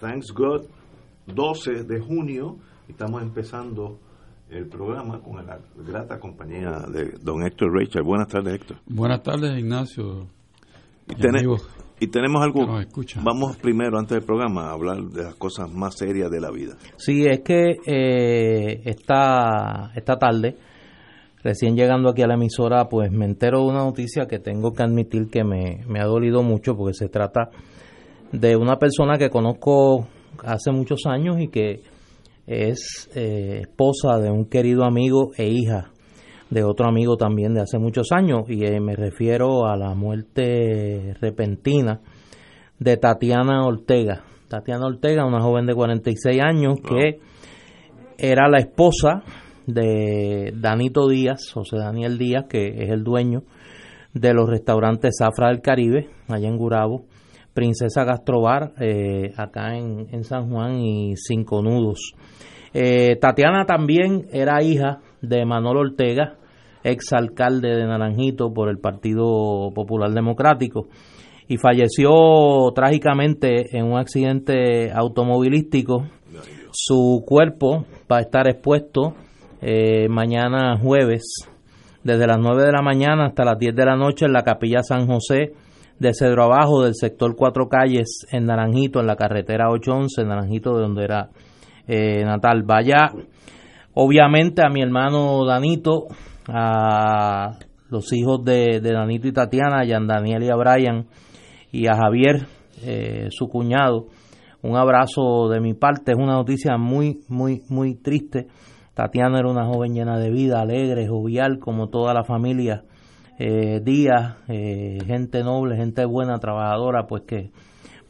thanks God, 12 de junio, estamos empezando el programa con la grata compañía de don Héctor Rachel. Buenas tardes, Héctor. Buenas tardes, Ignacio. Y, y tenemos algo, vamos primero, antes del programa, a hablar de las cosas más serias de la vida. Sí, es que eh, esta, esta tarde, recién llegando aquí a la emisora, pues me entero de una noticia que tengo que admitir que me, me ha dolido mucho porque se trata de una persona que conozco hace muchos años y que es eh, esposa de un querido amigo e hija de otro amigo también de hace muchos años. Y eh, me refiero a la muerte repentina de Tatiana Ortega. Tatiana Ortega, una joven de 46 años que era la esposa de Danito Díaz, José Daniel Díaz, que es el dueño de los restaurantes Zafra del Caribe, allá en Gurabo, Princesa Gastrobar, eh, acá en, San Juan y Cinco Nudos. Eh, Tatiana también era hija de Manolo Ortega, exalcalde de Naranjito por el Partido Popular Democrático, y falleció trágicamente en un accidente automovilístico. Su cuerpo va a estar expuesto eh, mañana jueves, desde las 9 de la mañana hasta las 10 de la noche en la Capilla San José de Cedro Abajo, del sector Cuatro Calles, en Naranjito, en la carretera 811, en Naranjito, de donde era eh, natal. Vaya, obviamente, a mi hermano Danito, a los hijos de, Danito y Tatiana, a Daniel y a Brian, y a Javier, eh, su cuñado. Un abrazo de mi parte, es una noticia muy, muy, muy triste. Tatiana era una joven llena de vida, alegre, jovial, como toda la familia eh, días, eh, gente noble, gente buena, trabajadora, pues que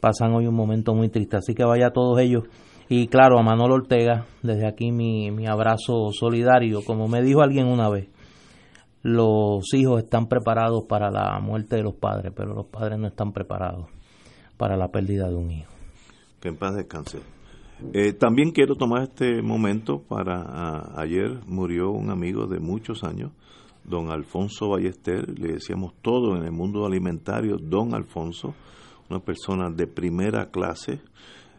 pasan hoy un momento muy triste. Así que vaya a todos ellos. Y claro, a Manolo Ortega, desde aquí mi, mi abrazo solidario. Como me dijo alguien una vez, los hijos están preparados para la muerte de los padres, pero los padres no están preparados para la pérdida de un hijo. Que en paz descanse. Eh, también quiero tomar este momento para ayer murió un amigo de muchos años, don Alfonso Ballester, le decíamos todo en el mundo alimentario, don Alfonso, una persona de primera clase,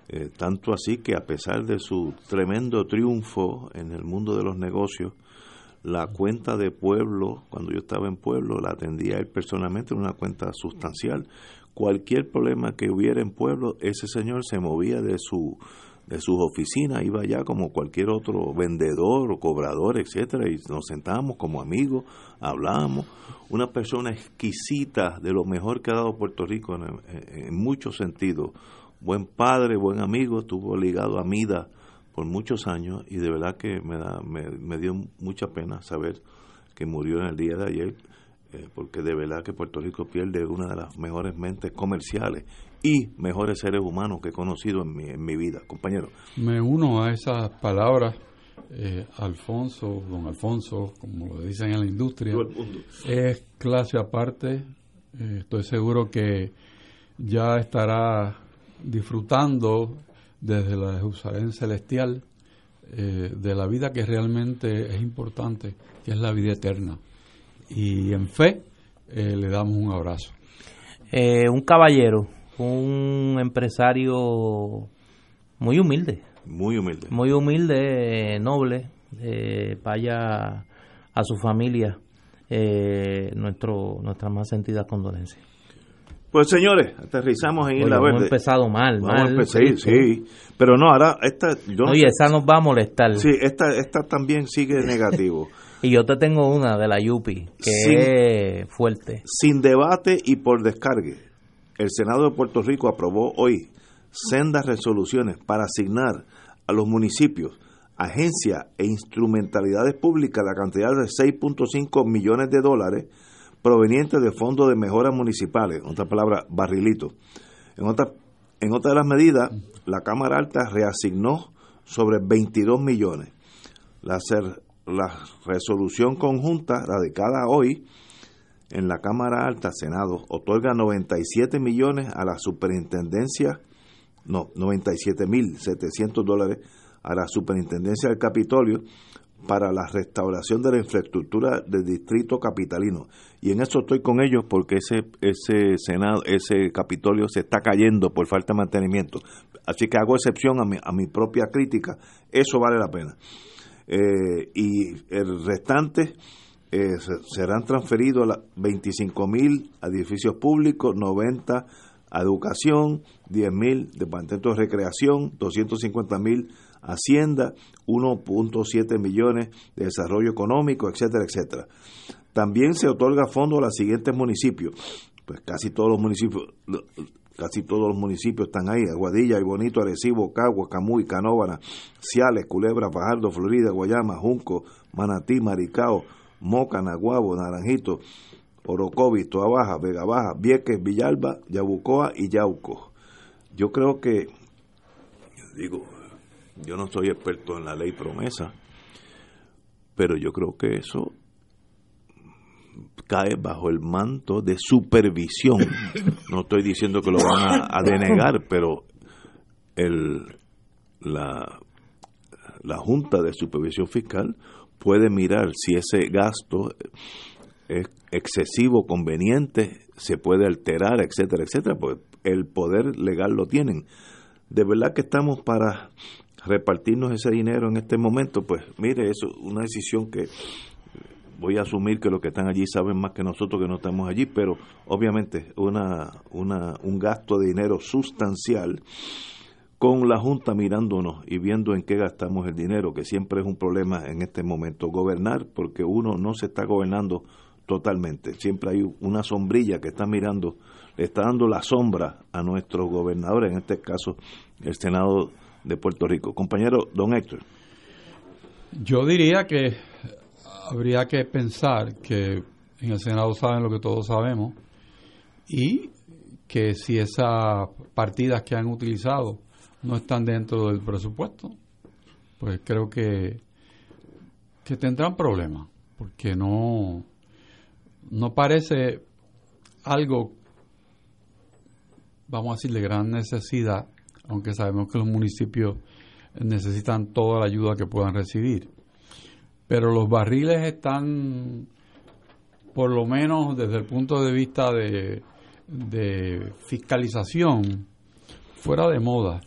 eh, tanto así que a pesar de su tremendo triunfo en el mundo de los negocios, la cuenta de pueblo, cuando yo estaba en pueblo, la atendía él personalmente, una cuenta sustancial. Cualquier problema que hubiera en pueblo, ese señor se movía de su de sus oficinas, iba allá como cualquier otro vendedor o cobrador, etcétera, y nos sentábamos como amigos, hablábamos. Una persona exquisita, de lo mejor que ha dado Puerto Rico en, muchos sentidos. Buen padre, buen amigo, estuvo ligado a Mida por muchos años y de verdad que me, da, me, dio mucha pena saber que murió en el día de ayer, eh, porque de verdad que Puerto Rico pierde una de las mejores mentes comerciales y mejores seres humanos que he conocido en mi, en mi vida, compañero. Me uno a esas palabras, eh, Alfonso, don Alfonso, como lo dicen en la industria, es clase aparte. Eh, estoy seguro que ya estará disfrutando desde la Jerusalén celestial eh, de la vida que realmente es importante, que es la vida eterna. Y en fe le damos un abrazo. un caballero un empresario muy humilde. Muy humilde. Muy humilde, noble. Eh, vaya a su familia eh, nuestro, nuestras más sentidas condolencias. Pues señores, aterrizamos en Isla Verde. Hemos empezado mal, mal. sí, sí, pero no, ahora esta... Yo Oye, esa nos va a molestar. Sí, esta, esta también sigue negativo. y yo te tengo una de la Yupi, que es fuerte. Sin debate y por descargue el Senado de Puerto Rico aprobó hoy sendas resoluciones para asignar a los municipios, agencias e instrumentalidades públicas la cantidad de 6.5 millones de dólares provenientes de fondos de mejoras municipales, en otra palabra, barrilito. En otras En otra de las medidas, la Cámara Alta reasignó sobre 22 millones. La, la resolución conjunta radicada hoy en la Cámara Alta, Senado, otorga 97 millones a la superintendencia, no, 97 mil 700 dólares a la superintendencia del Capitolio para la restauración de la infraestructura del distrito capitalino. Y en eso estoy con ellos porque ese, ese Senado, ese Capitolio se está cayendo por falta de mantenimiento. Así que hago excepción a mi, a mi propia crítica. Eso vale la pena. Eh, y el restante eh, serán transferidos 25 mil a edificios públicos, 90 a educación, 10 mil departamentos de recreación, 250 mil Hacienda, 1.7 millones de desarrollo económico, etcétera, etcétera. También se otorga fondos a los siguientes municipios. Pues casi todos los municipios, casi todos los municipios están ahí, Aguadilla, Bonito, Arecibo, Cagua, Camuy, Canóvana, Ciales, Culebra, Fajardo, Florida, Guayama, Junco, Manatí, Maricao, Moca, Naguabo, Naranjito, Orocovi, Toa Baja, Vega Baja, Vieques, Villalba, Yabucoa y Yauco. Yo creo que, digo, yo no soy experto en la ley promesa, pero yo creo que eso cae bajo el manto de supervisión. No estoy diciendo que lo van a, denegar, pero el, la, la Junta de Supervisión Fiscal puede mirar si ese gasto es excesivo, conveniente, se puede alterar, etcétera, etcétera, pues el poder legal lo tienen. De verdad que estamos para repartirnos ese dinero en este momento, pues mire, eso es una decisión que voy a asumir que los que están allí saben más que nosotros que no estamos allí, pero obviamente una, una, un gasto de dinero sustancial con la Junta mirándonos y viendo en qué gastamos el dinero, que siempre es un problema en este momento. Gobernar, porque uno no se está gobernando totalmente, siempre hay una sombrilla que está mirando, le está dando la sombra a nuestros gobernadores, en este caso el Senado de Puerto Rico. Compañero don Héctor. Yo diría que habría que pensar que en el Senado saben lo que todos sabemos y que si esas partidas que han utilizado no están dentro del presupuesto, pues creo que, que tendrán problemas, porque no, no parece algo, vamos a decir, de gran necesidad aunque sabemos que los municipios necesitan toda la ayuda que puedan recibir. Pero los barriles están, por lo menos desde el punto de vista de, fiscalización, fuera de moda.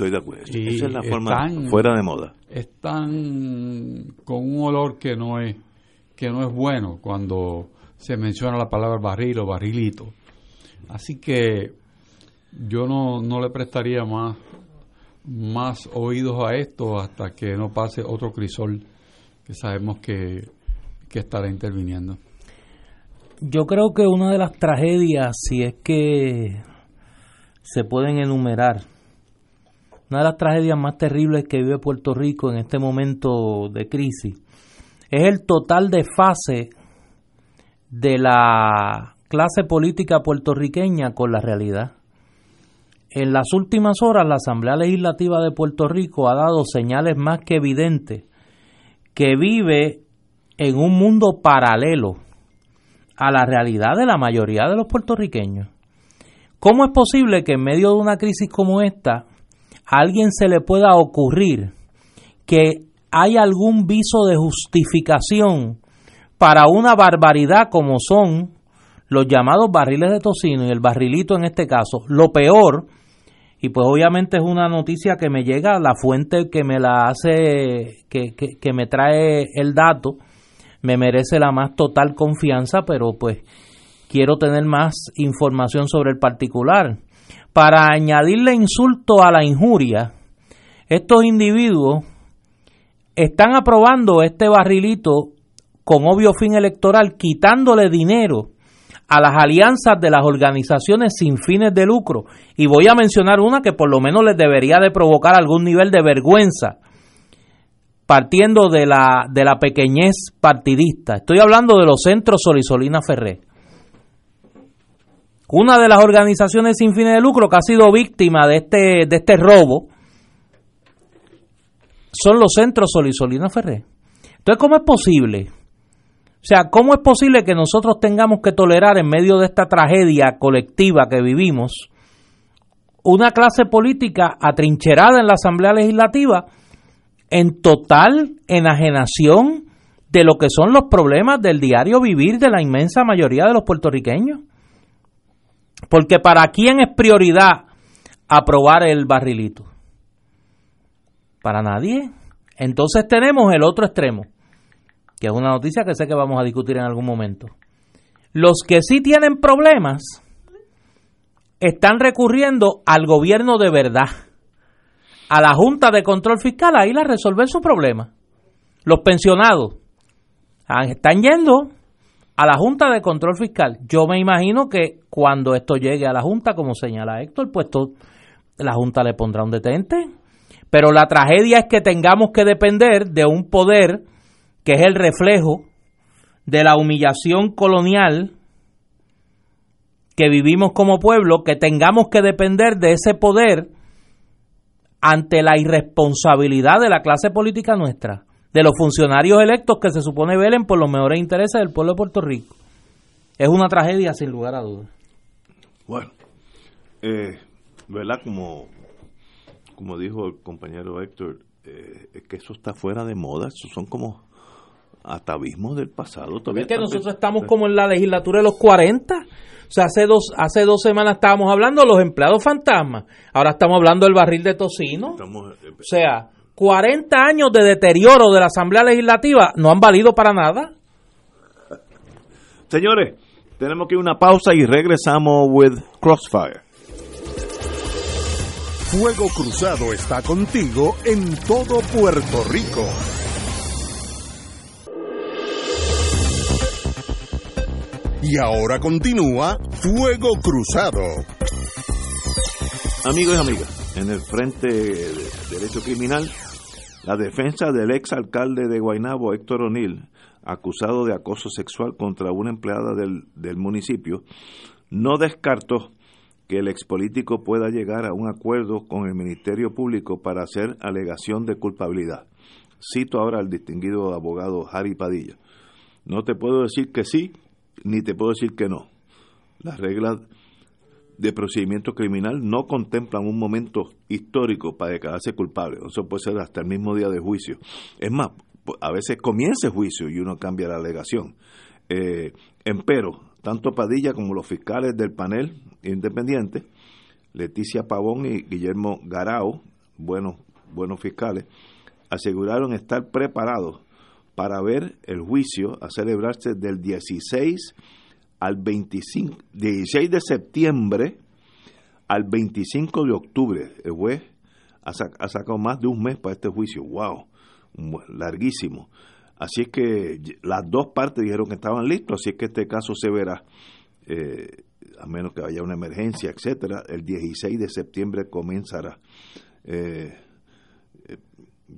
Estoy de acuerdo. Esa es la forma fuera de moda. Están con un olor que no es que no es bueno cuando se menciona la palabra barril o barrilito. Así que yo no, no le prestaría más, más oídos a esto hasta que no pase otro crisol que sabemos que, que estará interviniendo. Yo creo que una de las tragedias, si es que se pueden enumerar, una de las tragedias más terribles que vive Puerto Rico en este momento de crisis, es el total desfase de la clase política puertorriqueña con la realidad. En las últimas horas, la Asamblea Legislativa de Puerto Rico ha dado señales más que evidentes que vive en un mundo paralelo a la realidad de la mayoría de los puertorriqueños. ¿Cómo es posible que en medio de una crisis como esta alguien se le pueda ocurrir que hay algún viso de justificación para una barbaridad como son los llamados barriles de tocino y el barrilito en este caso? Lo peor y pues obviamente es una noticia que me llega, la fuente que me la hace, que, que, me trae el dato, me merece la más total confianza, pero pues quiero tener más información sobre el particular. Para añadirle insulto a la injuria, estos individuos están aprobando este barrilito con obvio fin electoral, quitándole dinero a las alianzas de las organizaciones sin fines de lucro. Y voy a mencionar una que por lo menos les debería de provocar algún nivel de vergüenza, partiendo de la, de la pequeñez partidista. Estoy hablando de los centros Solisolina Ferré. Una de las organizaciones sin fines de lucro que ha sido víctima de este, de este robo son los centros Solisolina Ferré. Entonces, ¿cómo es posible? O sea, ¿cómo es posible que nosotros tengamos que tolerar en medio de esta tragedia colectiva que vivimos una clase política atrincherada en la Asamblea Legislativa en total enajenación de lo que son los problemas del diario vivir de la inmensa mayoría de los puertorriqueños? Porque para quién es prioridad aprobar el barrilito? Para nadie. Entonces tenemos el otro extremo, que es una noticia que sé que vamos a discutir en algún momento. Los que sí tienen problemas están recurriendo al gobierno de verdad, a la Junta de Control Fiscal, a ir a resolver su problema. Los pensionados ah, están yendo a la Junta de Control Fiscal. Yo me imagino que cuando esto llegue a la Junta, como señala Héctor, pues la Junta le pondrá un detente pero la tragedia es que tengamos que depender de un poder que es el reflejo de la humillación colonial que vivimos como pueblo, que tengamos que depender de ese poder ante la irresponsabilidad de la clase política nuestra, de los funcionarios electos que se supone velen por los mejores intereses del pueblo de Puerto Rico. Es una tragedia sin lugar a dudas. Bueno, eh, ¿verdad? Como como dijo el compañero Héctor, eh, es que eso está fuera de moda, eso son como atavismos del pasado. Todavía es que nosotros estamos como en la legislatura de los 40. O sea, hace dos, hace dos semanas estábamos hablando de los empleados fantasmas, ahora estamos hablando del barril de tocino. Eh, o sea, 40 años de deterioro de la Asamblea Legislativa no han valido para nada. Señores, tenemos que ir a una pausa y regresamos with Crossfire. Fuego Cruzado está contigo en todo Puerto Rico. Y ahora continúa Fuego Cruzado. Amigos y amigas, en el Frente de Derecho Criminal, la defensa del ex alcalde de Guaynabo, Héctor O'Neill, acusado de acoso sexual contra una empleada del, del municipio, no descartó que el expolítico pueda llegar a un acuerdo con el Ministerio Público para hacer alegación de culpabilidad. Cito ahora al distinguido abogado Harry Padilla. No te puedo decir que sí, ni te puedo decir que no. Las reglas de procedimiento criminal no contemplan un momento histórico para declararse culpable. Eso puede ser hasta el mismo día de juicio. Es más, a veces comienza el juicio y uno cambia la alegación. Eh, empero, tanto Padilla como los fiscales del panel independiente, Leticia Pavón y Guillermo Garao, buenos, buenos fiscales, aseguraron estar preparados para ver el juicio a celebrarse del 16 al 25, 16 de septiembre al 25 de octubre. El juez ha, sacado más de un mes para este juicio. ¡Wow! Larguísimo. Así es que las dos partes dijeron que estaban listos, así es que este caso se verá, eh, a menos que haya una emergencia, etcétera, el 16 de septiembre comenzará. Eh,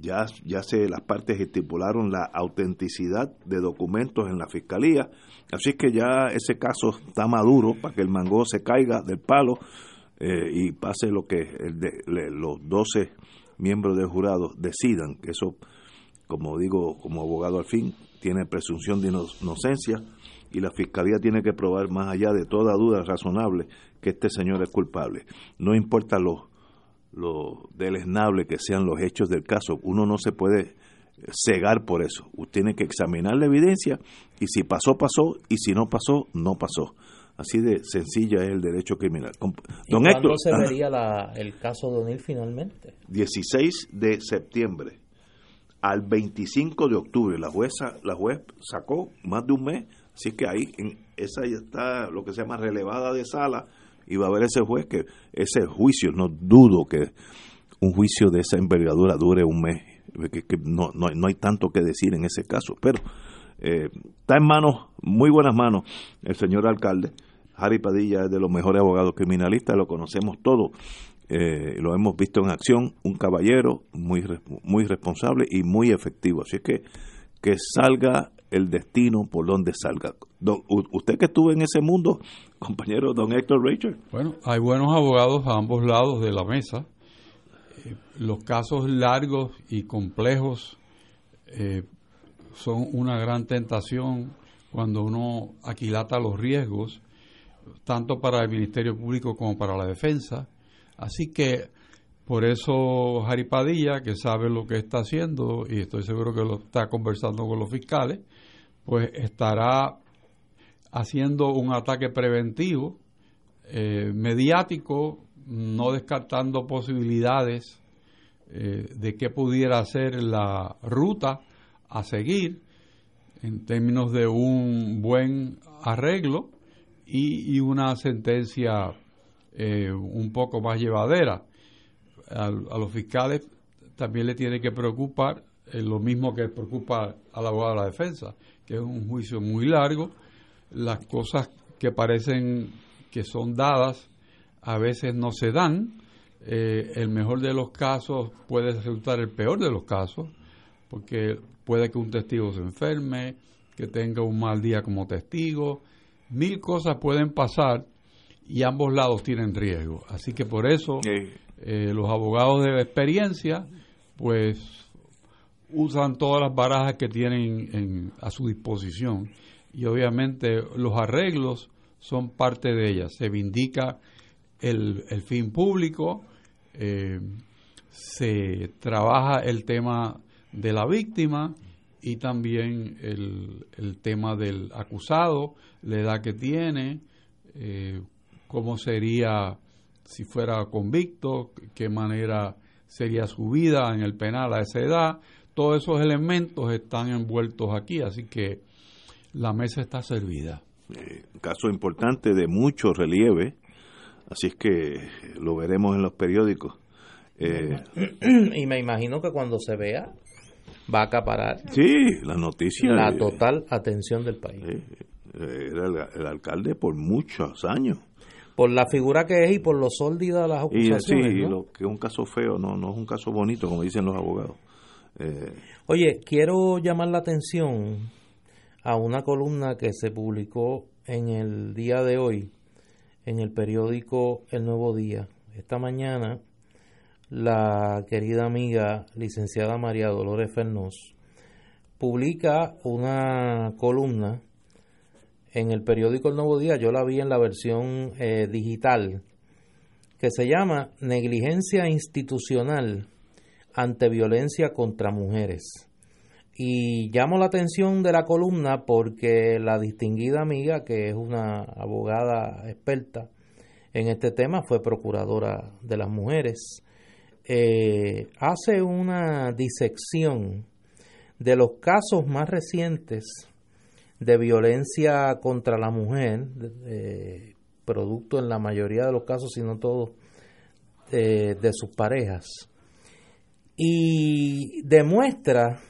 ya, ya se las partes estipularon la autenticidad de documentos en la fiscalía, así que ya ese caso está maduro para que el mango se caiga del palo y pase lo que el de, los 12 miembros del jurado decidan, que eso como digo, como abogado al fin, tiene presunción de inocencia y la fiscalía tiene que probar más allá de toda duda razonable que este señor es culpable. No importa lo, lo deleznable que sean los hechos del caso, uno no se puede cegar por eso. Usted tiene que examinar la evidencia y si pasó, pasó y si no pasó, no pasó. Así de sencilla es el derecho criminal. Don ¿Y cuándo se vería el caso de O'Neill finalmente? 16 de septiembre al 25 de octubre. La jueza, la juez sacó más de un mes, así que ahí en esa ya está lo que se llama relevada de sala y va a haber ese juez que ese juicio, no dudo que un juicio de esa envergadura dure un mes, que, no, no, no, hay tanto que decir en ese caso, pero eh, está en manos, muy buenas manos, el señor alcalde. Harry Padilla es de los mejores abogados criminalistas, lo conocemos todos eh, lo hemos visto en acción, un caballero muy, muy responsable y muy efectivo. Así que que salga el destino por donde salga. usted que estuvo en ese mundo, compañero don Héctor Rachel. Bueno, hay buenos abogados a ambos lados de la mesa. Eh, los casos largos y complejos eh, son una gran tentación cuando uno aquilata los riesgos, tanto para el Ministerio Público como para la defensa. Así que por eso Jari Padilla, que sabe lo que está haciendo y estoy seguro que lo está conversando con los fiscales, pues estará haciendo un ataque preventivo, eh, mediático, no descartando posibilidades eh, de qué pudiera ser la ruta a seguir en términos de un buen arreglo y, una sentencia eh, un poco más llevadera. A, los fiscales también le tiene que preocupar lo mismo que preocupa al abogado de la defensa, que es un juicio muy largo, las cosas que parecen que son dadas a veces no se dan, eh, el mejor de los casos puede resultar el peor de los casos, porque puede que un testigo se enferme, que tenga un mal día como testigo, mil cosas pueden pasar y ambos lados tienen riesgo. Así que por eso eh, los abogados de experiencia, pues usan todas las barajas que tienen a su disposición y obviamente los arreglos son parte de ellas. Se vindica el, fin público, eh, se trabaja el tema de la víctima y también el, el tema del acusado, la edad que tiene, eh, cómo sería si fuera convicto, qué manera sería su vida en el penal a esa edad, todos esos elementos están envueltos aquí, así que la mesa está servida. Eh, caso importante de mucho relieve, así es que lo veremos en los periódicos. Eh, y me imagino que cuando se vea va a acaparar sí, la noticia la total atención del país. era el, alcalde por muchos años. Por la figura que es y por lo sórdida las acusaciones. Y, sí, lo que es un caso feo, no, no es un caso bonito, como dicen los abogados. Eh, Oye, quiero llamar la atención a una columna que se publicó en el día de hoy en el periódico El Nuevo Día. Esta mañana la querida amiga licenciada María Dolores Fernós publica una columna en el periódico El Nuevo Día, yo la vi en la versión eh, digital, que se llama Negligencia Institucional ante violencia contra mujeres. Y llamo la atención de la columna porque la distinguida amiga, que es una abogada experta en este tema, fue procuradora de las mujeres, eh, hace una disección de los casos más recientes de violencia contra la mujer, producto en la mayoría de los casos, si no todos, de sus parejas y demuestra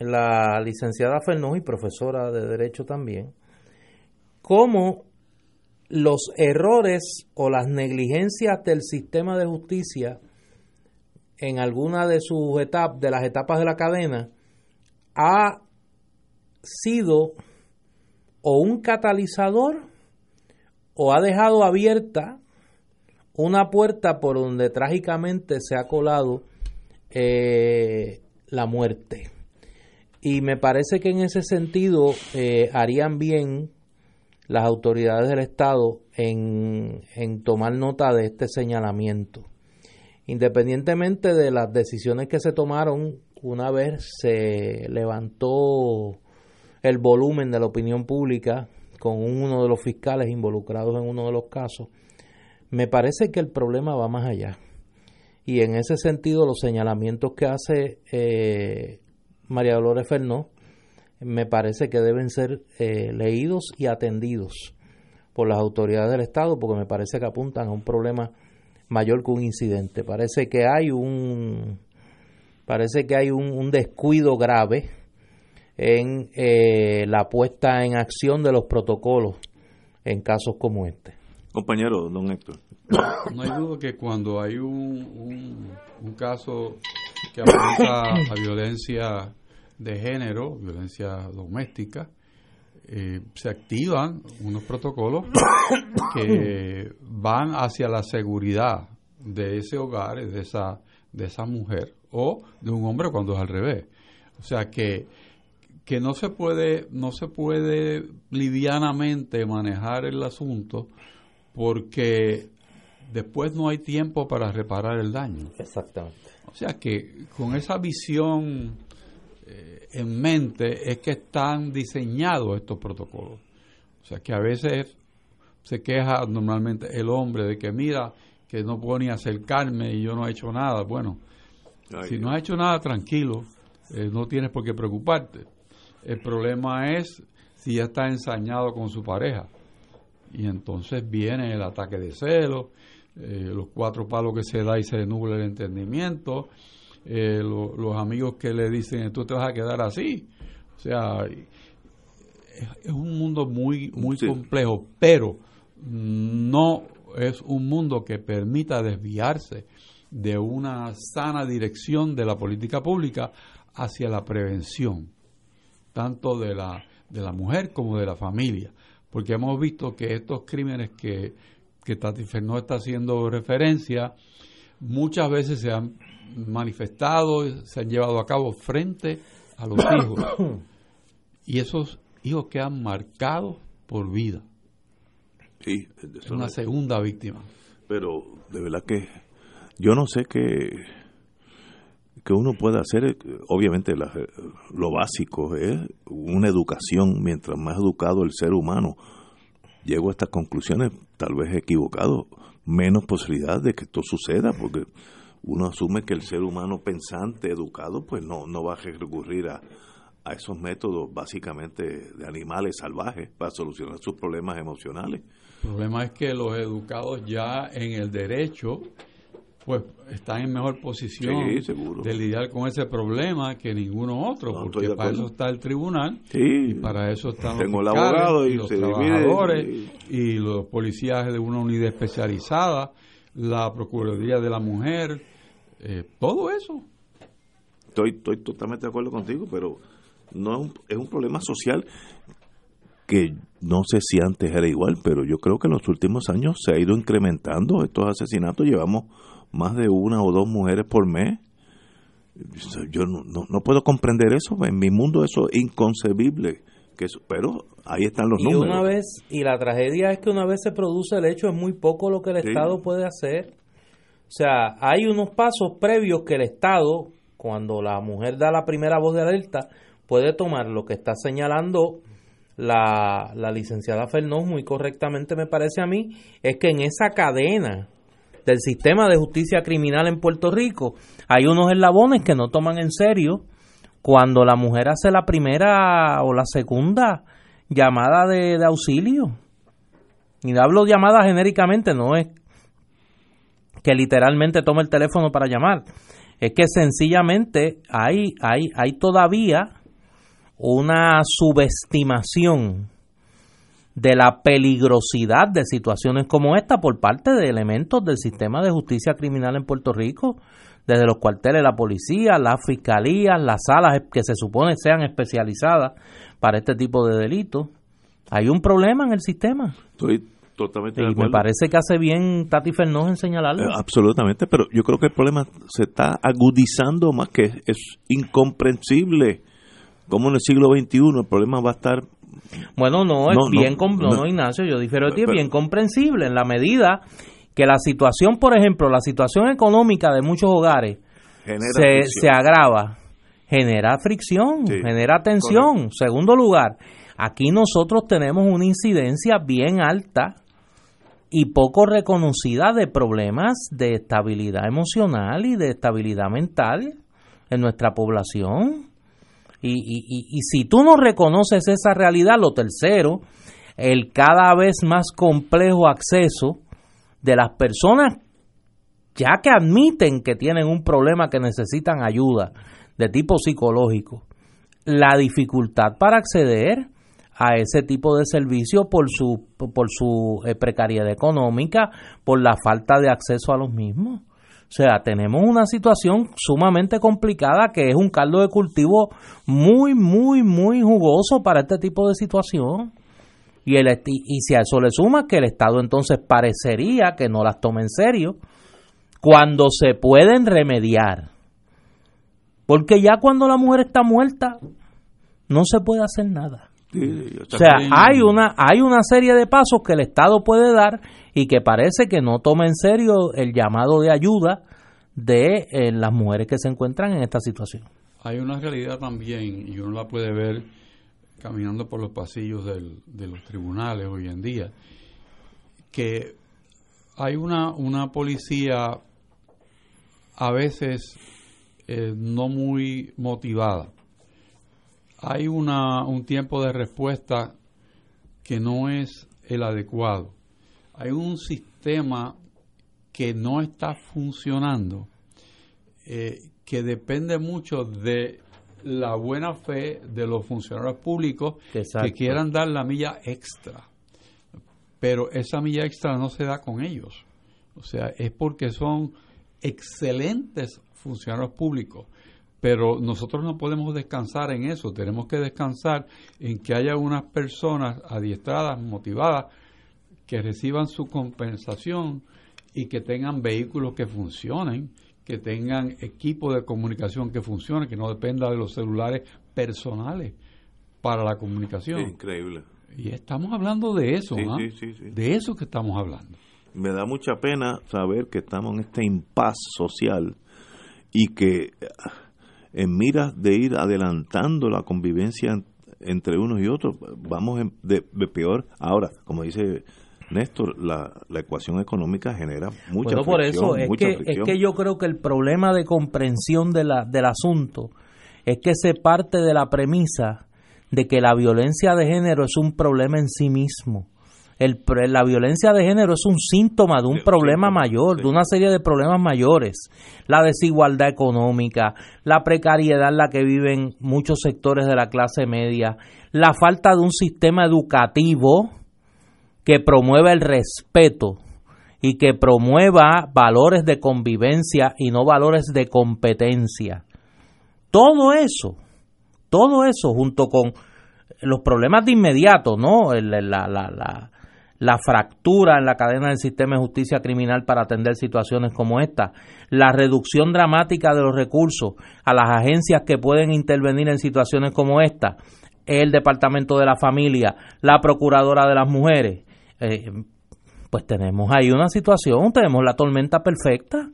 la licenciada Fernós y profesora de Derecho también, cómo los errores o las negligencias del sistema de justicia en alguna de sus etapas, de las etapas de la cadena, ha sido o un catalizador o ha dejado abierta una puerta por donde trágicamente se ha colado eh, la muerte. Y me parece que en ese sentido eh, harían bien las autoridades del Estado en, en tomar nota de este señalamiento. Independientemente de las decisiones que se tomaron una vez se levantó el volumen de la opinión pública con uno de los fiscales involucrados en uno de los casos, me parece que el problema va más allá. Y en ese sentido, los señalamientos que hace eh, María Dolores Fernó me parece que deben ser eh, leídos y atendidos por las autoridades del Estado, porque me parece que apuntan a un problema mayor que un incidente. Parece que hay un parece que hay un, descuido grave en eh, la puesta en acción de los protocolos en casos como este. Compañero, don Héctor. No hay duda que cuando hay un, un, caso que apunta a violencia de género, violencia doméstica, eh, se activan unos protocolos que van hacia la seguridad de ese hogar, de esa, de esa mujer, o de un hombre cuando es al revés. O sea que, que no se puede, no se puede livianamente manejar el asunto porque después no hay tiempo para reparar el daño. Exactamente. O sea que con esa visión eh, en mente es que están diseñados estos protocolos. O sea que a veces se queja normalmente el hombre de que mira que no puedo ni acercarme y yo no he hecho nada. Bueno, si no has hecho nada, tranquilo, eh, no tienes por qué preocuparte. El problema es si ya está ensañado con su pareja. Y entonces viene el ataque de celos, eh, los cuatro palos que se da y se nubla el entendimiento, eh, los amigos que le dicen tú te vas a quedar así. O sea, es, un mundo muy, muy complejo, pero no es un mundo que permita desviarse de una sana dirección de la política pública hacia la prevención, tanto de la, de la mujer como de la familia, porque hemos visto que estos crímenes que, que Tati Fernó está haciendo referencia, muchas veces se han manifestado, se han llevado a cabo frente a los hijos. Y esos hijos quedan marcados por vida. Sí, es una segunda víctima. Pero de verdad que yo no sé qué que uno puede hacer, obviamente lo básico es una educación, mientras más educado el ser humano, llego a estas conclusiones, tal vez equivocado, menos posibilidad de que esto suceda, porque uno asume que el ser humano pensante, educado, pues no, no va a recurrir a, a esos métodos básicamente de animales salvajes para solucionar sus problemas emocionales. El problema es que los educados ya en el derecho pues están en mejor posición de lidiar con ese problema que ninguno otro, porque para eso está el tribunal y para eso están los, abogado y, los trabajadores y los policías de una unidad especializada, la Procuraduría de la Mujer, eh, todo eso. Estoy, estoy totalmente de acuerdo contigo, pero no es un, es un problema social que no sé si antes era igual, pero yo creo que en los últimos años se ha ido incrementando estos asesinatos. Llevamos más de una o dos mujeres por mes. Yo no, no, puedo comprender eso. En mi mundo eso es inconcebible. Que pero ahí están los y números. Una vez, y la tragedia es que una vez se produce el hecho, es muy poco lo que el Estado puede hacer. O sea, hay unos pasos previos que el Estado, cuando la mujer da la primera voz de alerta, puede tomar lo que está señalando la, la licenciada Fernón muy correctamente me parece a mí, es que en esa cadena del sistema de justicia criminal en Puerto Rico, hay unos eslabones que no toman en serio cuando la mujer hace la primera o la segunda llamada de, auxilio. Y hablo llamada genéricamente, no es que literalmente tome el teléfono para llamar. Es que sencillamente hay, hay, hay todavía una subestimación de la peligrosidad de situaciones como esta por parte de elementos del sistema de justicia criminal en Puerto Rico, desde los cuarteles de la policía, las fiscalías, las salas que se supone sean especializadas para este tipo de delitos. Hay un problema en el sistema. Estoy totalmente y me parece que hace bien Tati Fernández en señalarlo. Eh, absolutamente, pero yo creo que el problema se está agudizando más que es incomprensible. Como en el siglo XXI el problema va a estar bueno, no, es bien, no, Ignacio, yo difiero de ti, es bien comprensible en la medida que la situación, por ejemplo, la situación económica de muchos hogares se, se, agrava, genera fricción, genera tensión. Segundo lugar, aquí nosotros tenemos una incidencia bien alta y poco reconocida de problemas de estabilidad emocional y de estabilidad mental en nuestra población. Y, si tú no reconoces esa realidad, lo tercero, el cada vez más complejo acceso de las personas ya que admiten que tienen un problema que necesitan ayuda de tipo psicológico, la dificultad para acceder a ese tipo de servicio por su, por su eh, precariedad económica, por la falta de acceso a los mismos. O sea, tenemos una situación sumamente complicada que es un caldo de cultivo muy, muy, muy jugoso para este tipo de situación. Y, el, y si a eso le suma que el Estado entonces parecería que no las toma en serio cuando se pueden remediar. Porque ya cuando la mujer está muerta, no se puede hacer nada. o sea, hay una, hay una serie de pasos que el Estado puede dar y que parece que no toma en serio el llamado de ayuda de eh, las mujeres que se encuentran en esta situación. Hay una realidad también, y uno la puede ver caminando por los pasillos de los tribunales hoy en día, que hay una, una policía a veces eh, no muy motivada. Hay una, un tiempo de respuesta que no es el adecuado. Hay un sistema que no está funcionando, eh, que depende mucho de la buena fe de los funcionarios públicos que quieran dar la milla extra. Pero esa milla extra no se da con ellos. O sea, es porque son excelentes funcionarios públicos. Pero nosotros no podemos descansar en eso, tenemos que descansar en que haya unas personas adiestradas, motivadas, que reciban su compensación y que tengan vehículos que funcionen, que tengan equipo de comunicación que funcione, que no dependa de los celulares personales para la comunicación. increíble. Y estamos hablando de eso, ¿no? de eso que estamos hablando. Me da mucha pena saber que estamos en este impas social y que en miras de ir adelantando la convivencia entre unos y otros, vamos de, peor. Ahora, como dice Néstor, la, la ecuación económica genera mucha bueno, por eso es que, es que yo creo que el problema de comprensión de la, del asunto es que se parte de la premisa de que la violencia de género es un problema en sí mismo. El, la violencia de género es un síntoma de un problema mayor, de una serie de problemas mayores. La desigualdad económica, la precariedad en la que viven muchos sectores de la clase media, la falta de un sistema educativo que promueva el respeto y que promueva valores de convivencia y no valores de competencia. Todo eso, todo eso junto con los problemas de inmediato, ¿no? la, la, la fractura en la cadena del sistema de justicia criminal para atender situaciones como esta, la reducción dramática de los recursos a las agencias que pueden intervenir en situaciones como esta, el Departamento de la Familia, la Procuradora de las Mujeres, eh, pues tenemos ahí una situación, tenemos la tormenta perfecta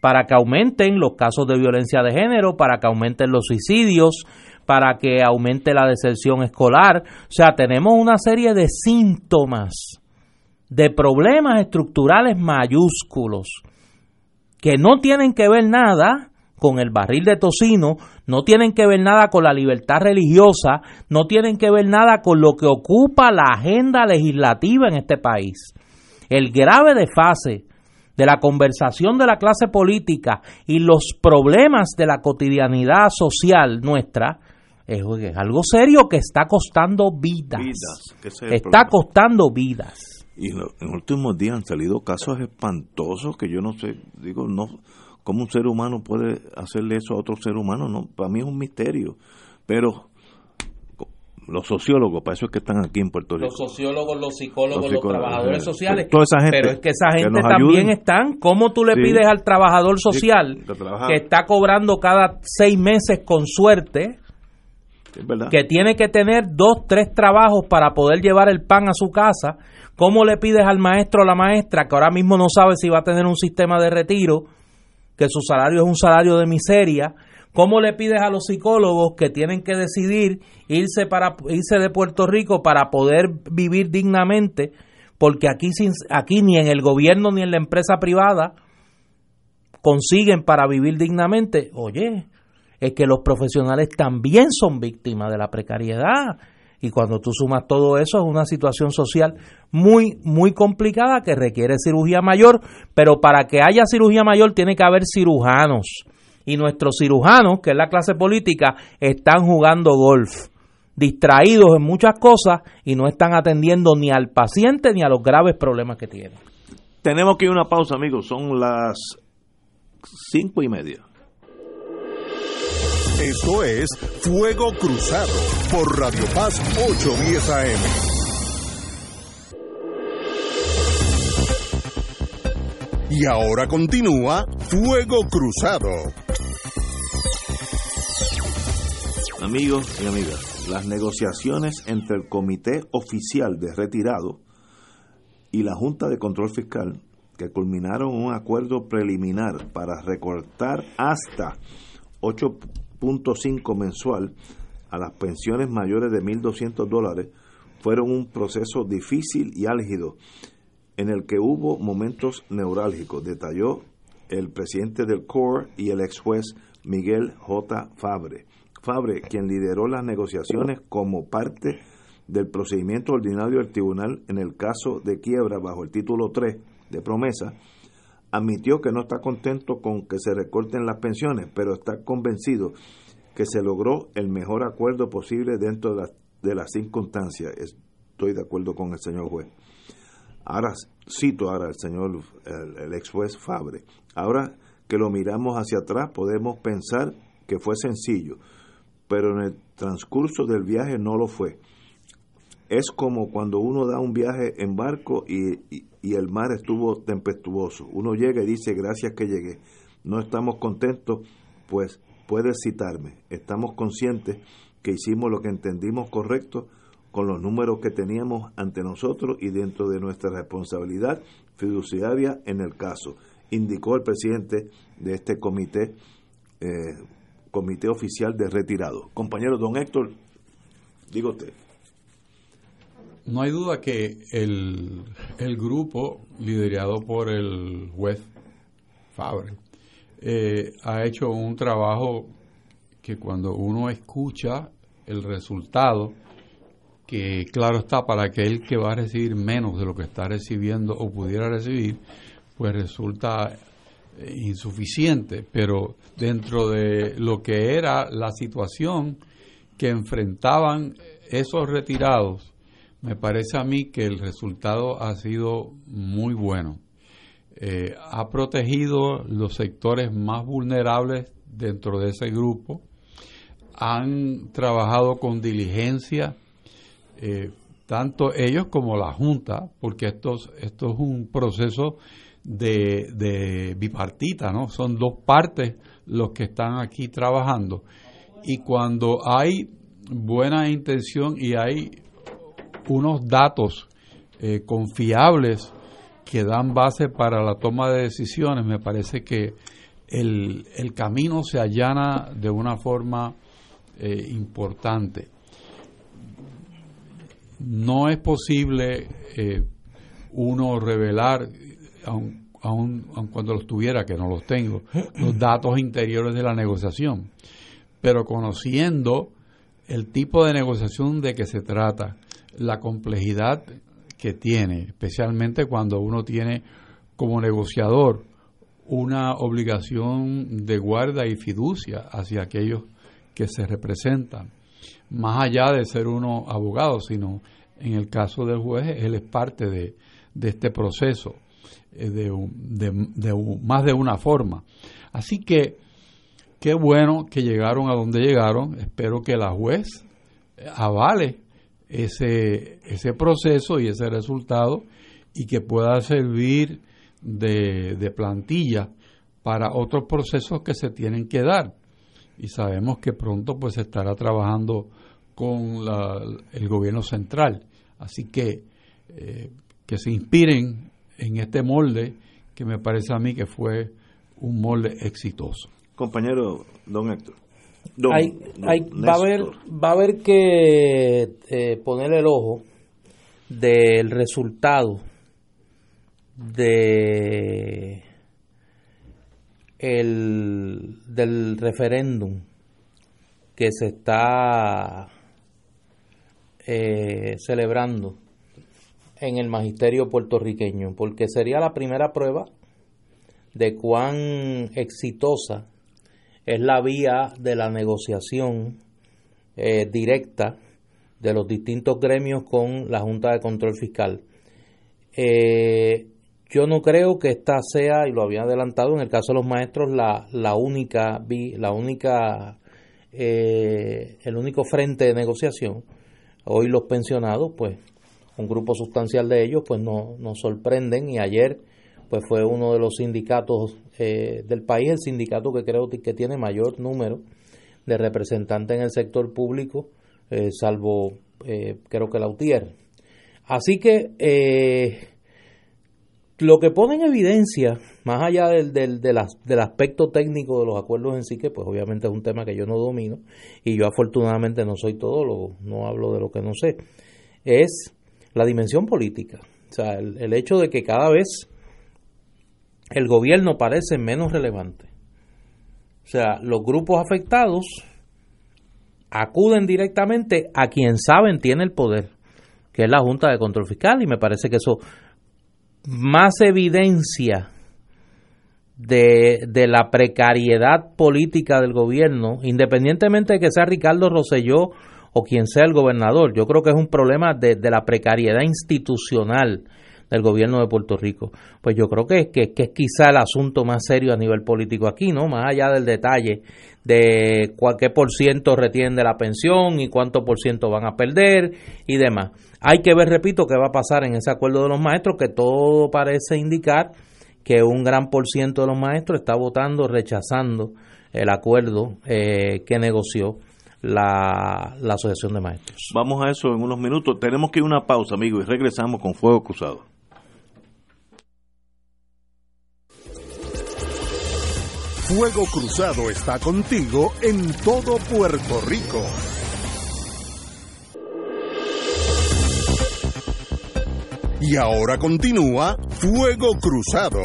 para que aumenten los casos de violencia de género, para que aumenten los suicidios, para que aumente la deserción escolar. O sea, tenemos una serie de síntomas, de problemas estructurales mayúsculos, que no tienen que ver nada con el barril de tocino, no tienen que ver nada con la libertad religiosa, no tienen que ver nada con lo que ocupa la agenda legislativa en este país. El grave desfase de la conversación de la clase política y los problemas de la cotidianidad social nuestra es, algo serio que está costando vidas. está costando vidas. Y en los últimos días han salido casos espantosos que yo no sé, digo, no, ¿cómo un ser humano puede hacerle eso a otro ser humano? No, para mí es un misterio. Pero los sociólogos, para eso es que están aquí en Puerto Rico. Los sociólogos, los psicólogos, los, trabajadores sociales. pero es que esa gente también están. ¿Cómo tú le pides al trabajador social que está cobrando cada seis meses con suerte? que tiene que tener dos, tres trabajos para poder llevar el pan a su casa, ¿cómo le pides al maestro o la maestra que ahora mismo no sabe si va a tener un sistema de retiro, que su salario es un salario de miseria? ¿Cómo le pides a los psicólogos que tienen que decidir irse para irse de Puerto Rico para poder vivir dignamente? Porque aquí, aquí ni en el gobierno ni en la empresa privada consiguen para vivir dignamente. Oye, es que los profesionales también son víctimas de la precariedad. Y cuando tú sumas todo eso, es una situación social muy, muy complicada que requiere cirugía mayor, pero para que haya cirugía mayor tiene que haber cirujanos. Y nuestros cirujanos, que es la clase política, están jugando golf, distraídos en muchas cosas y no están atendiendo ni al paciente ni a los graves problemas que tiene. Tenemos que ir a una pausa, amigos. Son las cinco y media. Esto es Fuego Cruzado por Radio Paz 810 AM. Y ahora continúa Fuego Cruzado. Amigos y amigas, las negociaciones entre el Comité Oficial de Retirado y la Junta de Control Fiscal, que culminaron un acuerdo preliminar para recortar hasta 8.5 mensual a las pensiones mayores de 1.200 dólares, fueron un proceso difícil y álgido en el que hubo momentos neurálgicos, detalló el presidente del CORE y el ex juez Miguel J. Fabre. Fabre, quien lideró las negociaciones como parte del procedimiento ordinario del tribunal en el caso de quiebra bajo el título 3 de promesa, admitió que no está contento con que se recorten las pensiones, pero está convencido que se logró el mejor acuerdo posible dentro de, de las circunstancias. Estoy de acuerdo con el señor juez. Ahora cito ahora al señor, el, el ex juez Fabre. Ahora que lo miramos hacia atrás, podemos pensar que fue sencillo, pero en el transcurso del viaje no lo fue es como cuando uno da un viaje en barco y, y, el mar estuvo tempestuoso. Uno llega y dice gracias que llegué. No estamos contentos, pues puedes citarme. Estamos conscientes que hicimos lo que entendimos correcto con los números que teníamos ante nosotros y dentro de nuestra responsabilidad fiduciaria en el caso, indicó el presidente de este comité, eh, comité oficial de retirado. Compañero don Héctor, digo usted. No hay duda que el, grupo liderado por el juez Fabre eh, ha hecho un trabajo que cuando uno escucha el resultado, que claro está para aquel que va a recibir menos de lo que está recibiendo o pudiera recibir, pues resulta eh, insuficiente, pero dentro de lo que era la situación que enfrentaban esos retirados, me parece a mí que el resultado ha sido muy bueno. Eh, ha protegido los sectores más vulnerables dentro de ese grupo, han trabajado con diligencia, eh, tanto ellos como la Junta, porque esto, esto es un proceso de, de bipartita, ¿no? Son dos partes los que están aquí trabajando. Y cuando hay buena intención y hay unos datos eh, confiables que dan base para la toma de decisiones, me parece que el, el camino se allana de una forma eh, importante. No es posible eh, uno revelar, aun, aun, cuando los tuviera, que no los tengo, los datos interiores de la negociación, pero conociendo el tipo de negociación de que se trata, la complejidad que tiene, especialmente cuando uno tiene como negociador una obligación de guarda y fiducia hacia aquellos que se representan, más allá de ser uno abogado, sino en el caso del juez, él es parte de, este proceso eh, de, de, más de una forma. Así que qué bueno que llegaron a donde llegaron, espero que la juez avale ese, ese proceso y ese resultado y que pueda servir de, de plantilla para otros procesos que se tienen que dar. Y sabemos que pronto pues estará trabajando con la, el gobierno central. Así que eh, que se inspiren en este molde que me parece a mí que fue un molde exitoso. Compañero don Héctor va, a haber, va a haber que eh, poner el ojo del resultado de el, del referéndum que se está eh, celebrando en el magisterio puertorriqueño, porque sería la primera prueba de cuán exitosa es la vía de la negociación eh, directa de los distintos gremios con la Junta de Control Fiscal. Eh, yo no creo que esta sea, y lo había adelantado en el caso de los maestros, la, la única, la única, eh, el único frente de negociación. Hoy los pensionados, pues, un grupo sustancial de ellos, pues nos sorprenden y ayer, pues fue uno de los sindicatos eh, del país, el sindicato que creo que tiene mayor número de representantes en el sector público, eh, salvo creo que la UTIER. Así que lo que pone en evidencia, más allá del, del, del, aspecto técnico de los acuerdos en sí, que pues obviamente es un tema que yo no domino y yo afortunadamente no soy todólogo, no hablo de lo que no sé, es la dimensión política. O sea, el hecho de que cada vez el gobierno parece menos relevante. O sea, los grupos afectados acuden directamente a quien saben tiene el poder, que es la Junta de Control Fiscal, y me parece que eso más evidencia de, de, la precariedad política del gobierno, independientemente de que sea Ricardo Rosselló o quien sea el gobernador. Yo creo que es un problema de, de la precariedad institucional del gobierno de Puerto Rico. Pues yo creo que, que, que, es quizá el asunto más serio a nivel político aquí, ¿no? Más allá del detalle de qué por ciento retienen la pensión y cuánto por ciento van a perder y demás. Hay que ver, repito, qué va a pasar en ese acuerdo de los maestros, que todo parece indicar que un gran por ciento de los maestros está votando, rechazando el acuerdo eh, que negoció la, la Asociación de Maestros. Vamos a eso en unos minutos. Tenemos que ir a una pausa, amigos, y regresamos con Fuego Cruzado. Fuego Cruzado está contigo en todo Puerto Rico. Y ahora continúa Fuego Cruzado.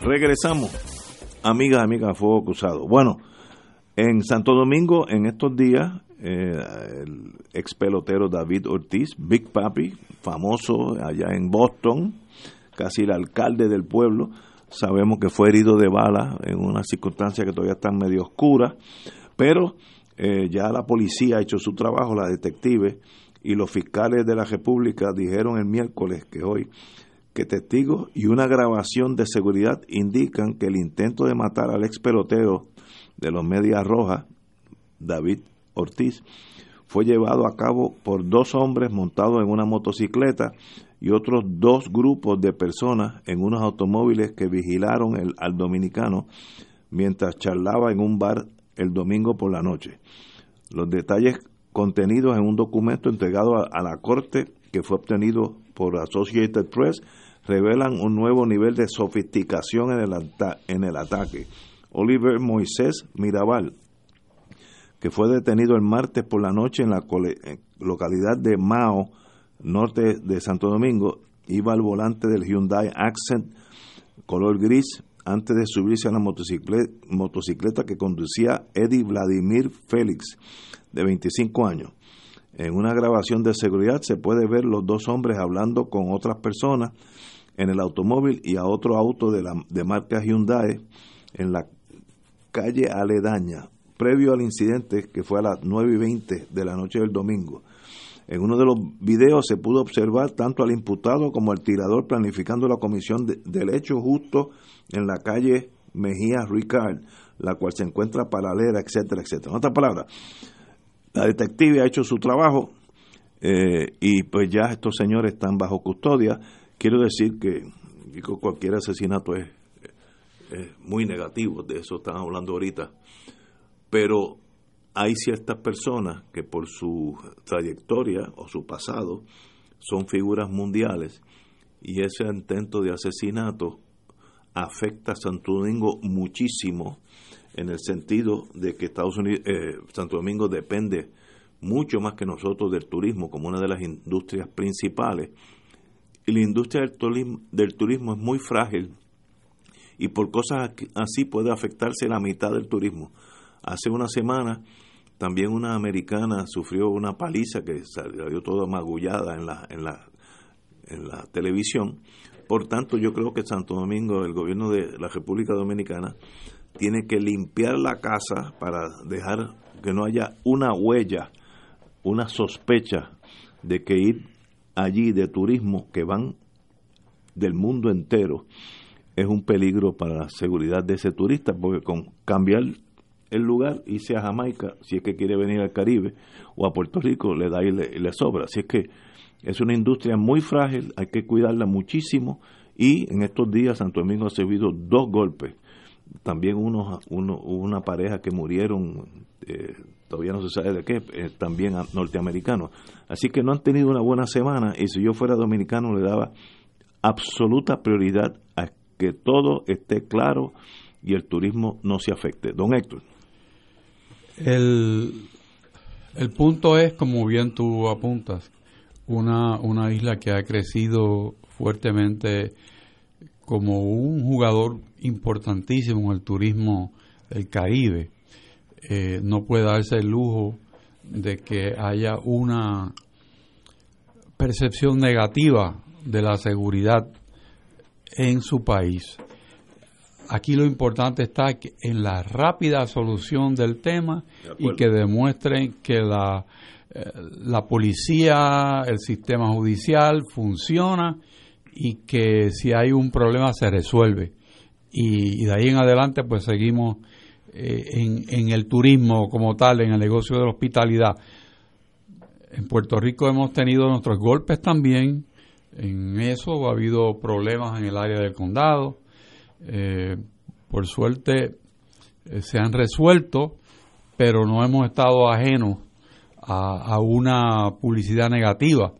Regresamos, amigas, amigas, Fuego Cruzado. Bueno, en Santo Domingo, en estos días, eh, el ex pelotero David Ortiz, Big Papi, famoso allá en Boston, casi el alcalde del pueblo, sabemos que fue herido de bala en una circunstancia que todavía está medio oscura, pero eh, ya la policía ha hecho su trabajo, la detective y los fiscales de la República dijeron el miércoles que hoy que testigos y una grabación de seguridad indican que el intento de matar al ex pelotero de los Medias Rojas, David Ortiz, fue llevado a cabo por dos hombres montados en una motocicleta y otros dos grupos de personas en unos automóviles que vigilaron el, al dominicano mientras charlaba en un bar el domingo por la noche. Los detalles contenidos en un documento entregado a, la Corte que fue obtenido por Associated Press revelan un nuevo nivel de sofisticación en el, en el ataque Oliver Moisés Mirabal, que fue detenido el martes por la noche en la localidad de Mao, norte de Santo Domingo, iba al volante del Hyundai Accent color gris antes de subirse a la motocicleta, motocicleta que conducía Eddie Vladimir Félix, de 25 años. En una grabación de seguridad se puede ver los dos hombres hablando con otras personas en el automóvil y a otro auto de, la, de marca Hyundai en la calle aledaña, previo al incidente que fue a las 9 y 20 de la noche del domingo. En uno de los videos se pudo observar tanto al imputado como al tirador planificando la comisión del hecho justo en la calle Mejía Ricard, la cual se encuentra paralela, etcétera, etcétera. En otras palabras, la detective ha hecho su trabajo eh, y pues ya estos señores están bajo custodia. Quiero decir que cualquier asesinato es muy negativo, de eso están hablando ahorita, pero hay ciertas personas que por su trayectoria o su pasado son figuras mundiales y ese intento de asesinato afecta a Santo Domingo muchísimo en el sentido de que Estados Unidos, eh, Santo Domingo depende mucho más que nosotros del turismo como una de las industrias principales. Y la industria del turismo, del turismo es muy frágil y por cosas así puede afectarse la mitad del turismo. Hace una semana también una americana sufrió una paliza que salió toda magullada en la, en la en la televisión. Por tanto, yo creo que Santo Domingo, el gobierno de la República Dominicana, tiene que limpiar la casa para dejar que no haya una huella, una sospecha de que ir allí de turismo que van del mundo entero es un peligro para la seguridad de ese turista, porque con cambiar el lugar, irse a Jamaica, si es que quiere venir al Caribe, o a Puerto Rico, le da y le, sobra. Así es que es una industria muy frágil, hay que cuidarla muchísimo, y en estos días Santo Domingo ha recibido dos golpes. También uno, uno, una pareja que murieron, eh, todavía no se sabe de qué, eh, también norteamericanos. Así que no han tenido una buena semana y si yo fuera dominicano le daba absoluta prioridad a que todo esté claro y el turismo no se afecte. Don Héctor. El, el punto es, como bien tú apuntas, una, una isla que ha crecido fuertemente como un jugador importantísimo en el turismo del Caribe. Eh, no puede darse el lujo de que haya una percepción negativa de la seguridad en su país. Aquí lo importante está en la rápida solución del tema y que demuestren que la, eh, la policía, el sistema judicial funciona y que si hay un problema se resuelve. Y, de ahí en adelante pues seguimos eh, en, en el turismo como tal, en el negocio de la hospitalidad. En Puerto Rico hemos tenido nuestros golpes también, en eso ha habido problemas en el área del condado. Eh, por suerte eh, se han resuelto, pero no hemos estado ajenos a, una publicidad negativa,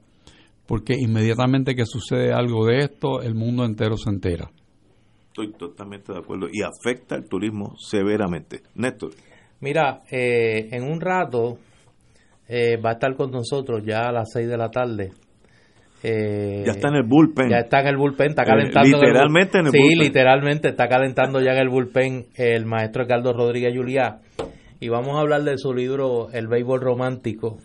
porque inmediatamente que sucede algo de esto, el mundo entero se entera. Estoy totalmente de acuerdo y afecta al turismo severamente. Néstor. Mira, eh, en un rato va a estar con nosotros ya a las 6 de la tarde eh, ya está en el bullpen. Ya está en el bullpen, está eh, calentando. literalmente en el, sí, literalmente está calentando ya en el bullpen el maestro Ricardo Rodríguez Juliá. Y vamos a hablar de su libro El béisbol romántico.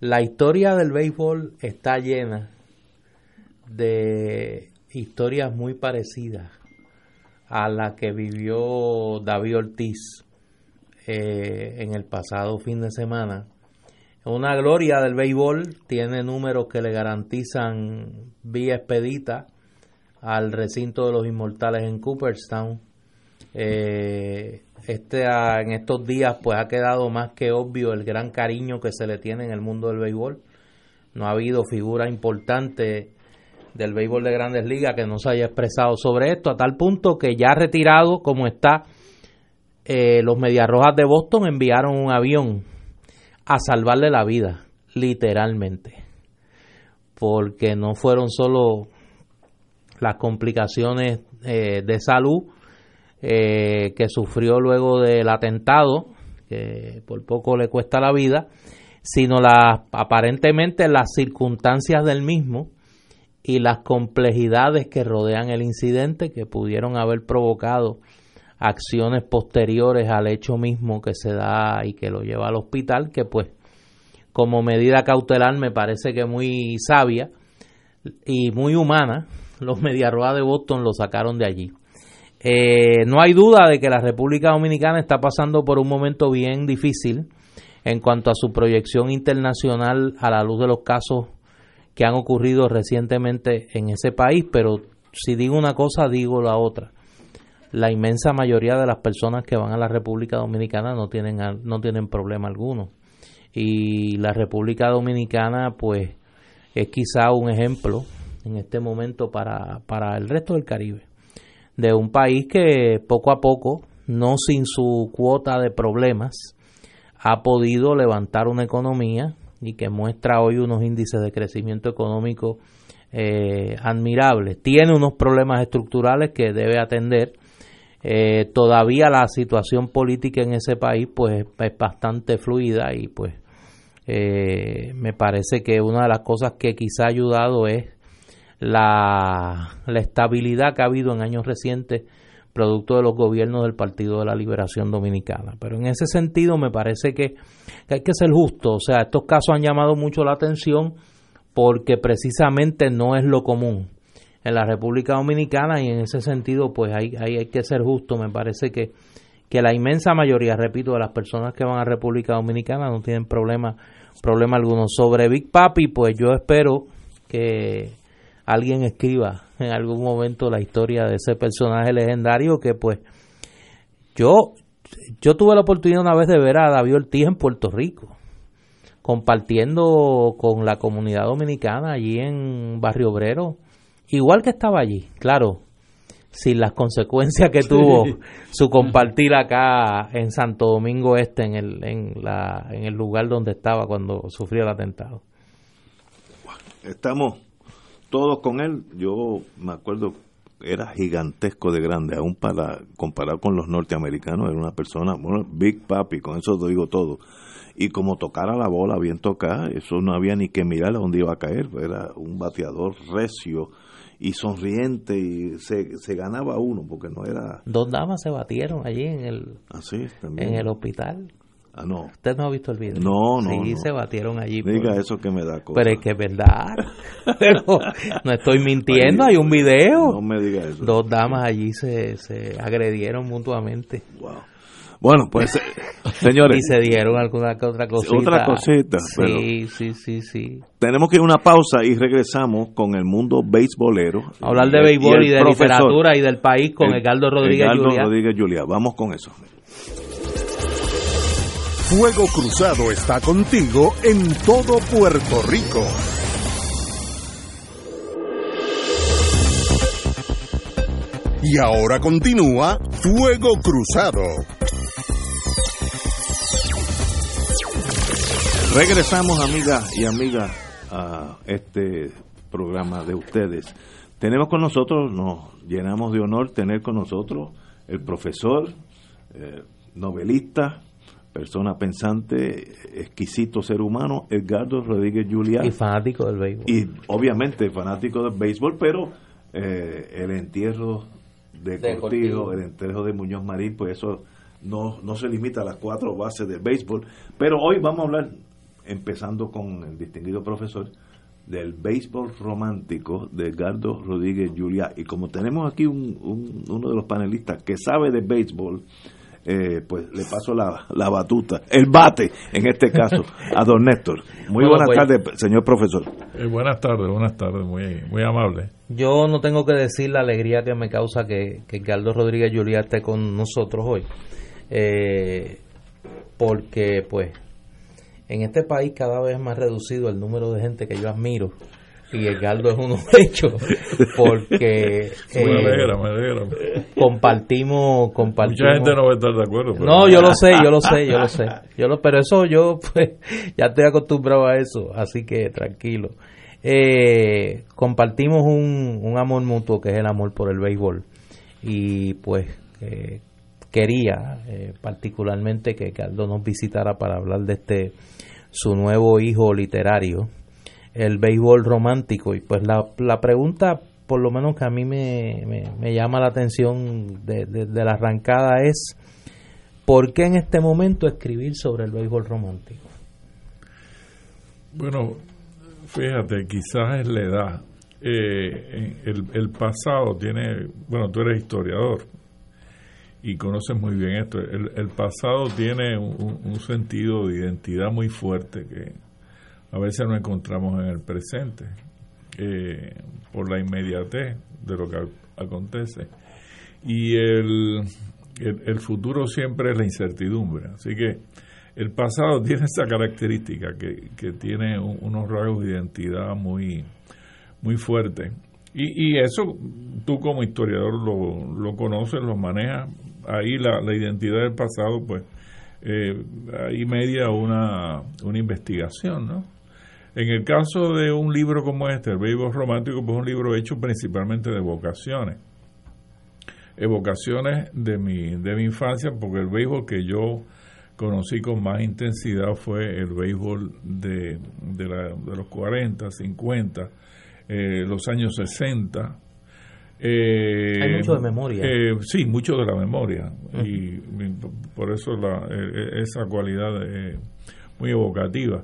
La historia del béisbol está llena de historias muy parecidas a la que vivió David Ortiz eh, en el pasado fin de semana una gloria del béisbol, tiene números que le garantizan vía expedita al recinto de los inmortales en Cooperstown. Eh, este, en estos días pues ha quedado más que obvio el gran cariño que se le tiene en el mundo del béisbol. No ha habido figura importante del béisbol de grandes ligas que no se haya expresado sobre esto, a tal punto que ya retirado como está, eh, los Mediarrojas de Boston enviaron un avión a salvarle la vida, literalmente. Porque no fueron solo las complicaciones eh, de salud eh, que sufrió luego del atentado, que por poco le cuesta la vida, sino las aparentemente las circunstancias del mismo y las complejidades que rodean el incidente que pudieron haber provocado acciones posteriores al hecho mismo que se da y que lo lleva al hospital, que pues como medida cautelar me parece que muy sabia y muy humana, los Mediarroa de Boston lo sacaron de allí. Eh, no hay duda de que la República Dominicana está pasando por un momento bien difícil en cuanto a su proyección internacional a la luz de los casos que han ocurrido recientemente en ese país, pero si digo una cosa, digo la otra la inmensa mayoría de las personas que van a la República Dominicana no tienen no tienen problema alguno y la República Dominicana pues es quizá un ejemplo en este momento para, para el resto del Caribe de un país que poco a poco no sin su cuota de problemas ha podido levantar una economía y que muestra hoy unos índices de crecimiento económico eh, admirables. Tiene unos problemas estructurales que debe atender, eh, todavía la situación política en ese país pues es bastante fluida y pues eh, me parece que una de las cosas que quizá ha ayudado es la, la estabilidad que ha habido en años recientes producto de los gobiernos del Partido de la Liberación Dominicana. Pero en ese sentido me parece que, que hay que ser justo. O sea, estos casos han llamado mucho la atención porque precisamente no es lo común en la República Dominicana y en ese sentido pues hay, hay, que ser justo, me parece que, que la inmensa mayoría, repito, de las personas que van a República Dominicana no tienen problema, problema alguno. Sobre Big Papi, pues yo espero que alguien escriba en algún momento la historia de ese personaje legendario que pues yo yo tuve la oportunidad una vez de ver a David Ortiz en Puerto Rico compartiendo con la comunidad dominicana allí en Barrio Obrero igual que estaba allí claro sin las consecuencias que tuvo su compartir acá en Santo Domingo Este en el en la en el lugar donde estaba cuando sufrió el atentado estamos todos con él. Yo me acuerdo, era gigantesco de grande, aún para comparar con los norteamericanos, era una persona, bueno, Big Papi, con eso te digo todo. Y como tocara la bola bien tocada, eso no había ni que mirar a dónde iba a caer, era un bateador recio y sonriente y se, se ganaba uno porque no era dos damas se batieron allí en el así en el hospital Ah, no. ¿Usted no ha visto el video? No, no. Sí, se batieron allí. Diga eso que me da cosa. Pero es que es verdad. Pero no estoy mintiendo, hay un video. No me diga eso. Dos damas allí se, se agredieron mutuamente. Wow. Bueno, pues, eh, señores. y se dieron alguna otra cosita. Otra cosita. Sí, sí, sí, sí. Tenemos que ir a una pausa y regresamos con el mundo beisbolero. Hablar de béisbol y, de literatura y del país con Edgardo Rodríguez Edgardo Rodríguez Julia. Vamos con eso. Fuego Cruzado está contigo en todo Puerto Rico. Y ahora continúa Fuego Cruzado. Regresamos, amigas y amigas, a este programa de ustedes. Tenemos con nosotros, nos llenamos de honor tener con nosotros el profesor, eh, novelista, persona pensante, exquisito ser humano, Edgardo Rodríguez Julián. Y fanático del béisbol. Y obviamente fanático del béisbol, pero eh, el entierro de, Cortijo, el entierro de Muñoz Marín, pues eso no, no se limita a las cuatro bases del béisbol. Pero hoy vamos a hablar, empezando con el distinguido profesor, del béisbol romántico de Edgardo Rodríguez Juliá. Y como tenemos aquí un, uno de los panelistas que sabe de béisbol, eh, pues le paso la, la, batuta, el bate en este caso, a don Néstor. Muy buenas pues, tardes, señor profesor. Eh, buenas tardes, buenas tardes, muy, muy amable. Yo no tengo que decir la alegría que me causa que, que Galdo Rodríguez Juliá esté con nosotros hoy, eh, porque pues en este país cada vez más reducido el número de gente que yo admiro y Edgardo es uno de ellos porque eh, compartimos compartimos mucha gente no va a estar de acuerdo no yo lo sé yo lo sé yo lo sé yo lo pero eso yo pues ya estoy acostumbrado a eso así que tranquilo. Eh, compartimos un, un amor mutuo que es el amor por el béisbol y pues eh, quería particularmente que Edgardo nos visitara para hablar de este su nuevo hijo literario el béisbol romántico. Y pues la, la pregunta, por lo menos que a mí me, me, llama la atención de, de, la arrancada es, ¿por qué en este momento escribir sobre el béisbol romántico? Bueno, fíjate, quizás es la edad. Eh, el, el, pasado tiene, bueno, tú eres historiador y conoces muy bien esto, el, pasado tiene un, sentido de identidad muy fuerte que a veces nos encontramos en el presente eh, por la inmediatez de lo que acontece. Y el, el, futuro siempre es la incertidumbre. Así que el pasado tiene esa característica que, que tiene unos rasgos de identidad muy, muy fuertes. Y, y, eso tú como historiador lo, lo conoces, lo manejas. Ahí la, la identidad del pasado, pues, eh, ahí media una, una investigación, ¿no? En el caso de un libro como este, El Béisbol Romántico, pues es un libro hecho principalmente de vocaciones. Evocaciones de mi, de mi infancia, porque el béisbol que yo conocí con más intensidad fue el béisbol de, de, los 40, 50, eh, los años 60. Eh, Hay mucho de memoria. Eh, sí, mucho de la memoria. Y por eso la, esa cualidad muy evocativa.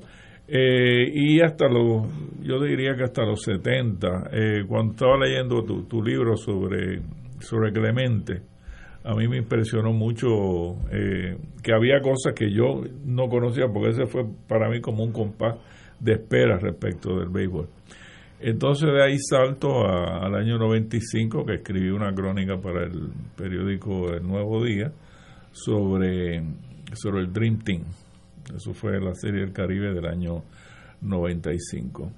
Eh, y hasta los, yo diría que hasta los 70, eh, cuando estaba leyendo tu, tu, libro sobre, sobre Clemente, a mí me impresionó mucho eh, que había cosas que yo no conocía, porque ese fue para mí como un compás de espera respecto del béisbol. Entonces de ahí salto al año 95, que escribí una crónica para el periódico El Nuevo Día sobre, sobre el Dream Team. Eso fue la Serie del Caribe del año 95.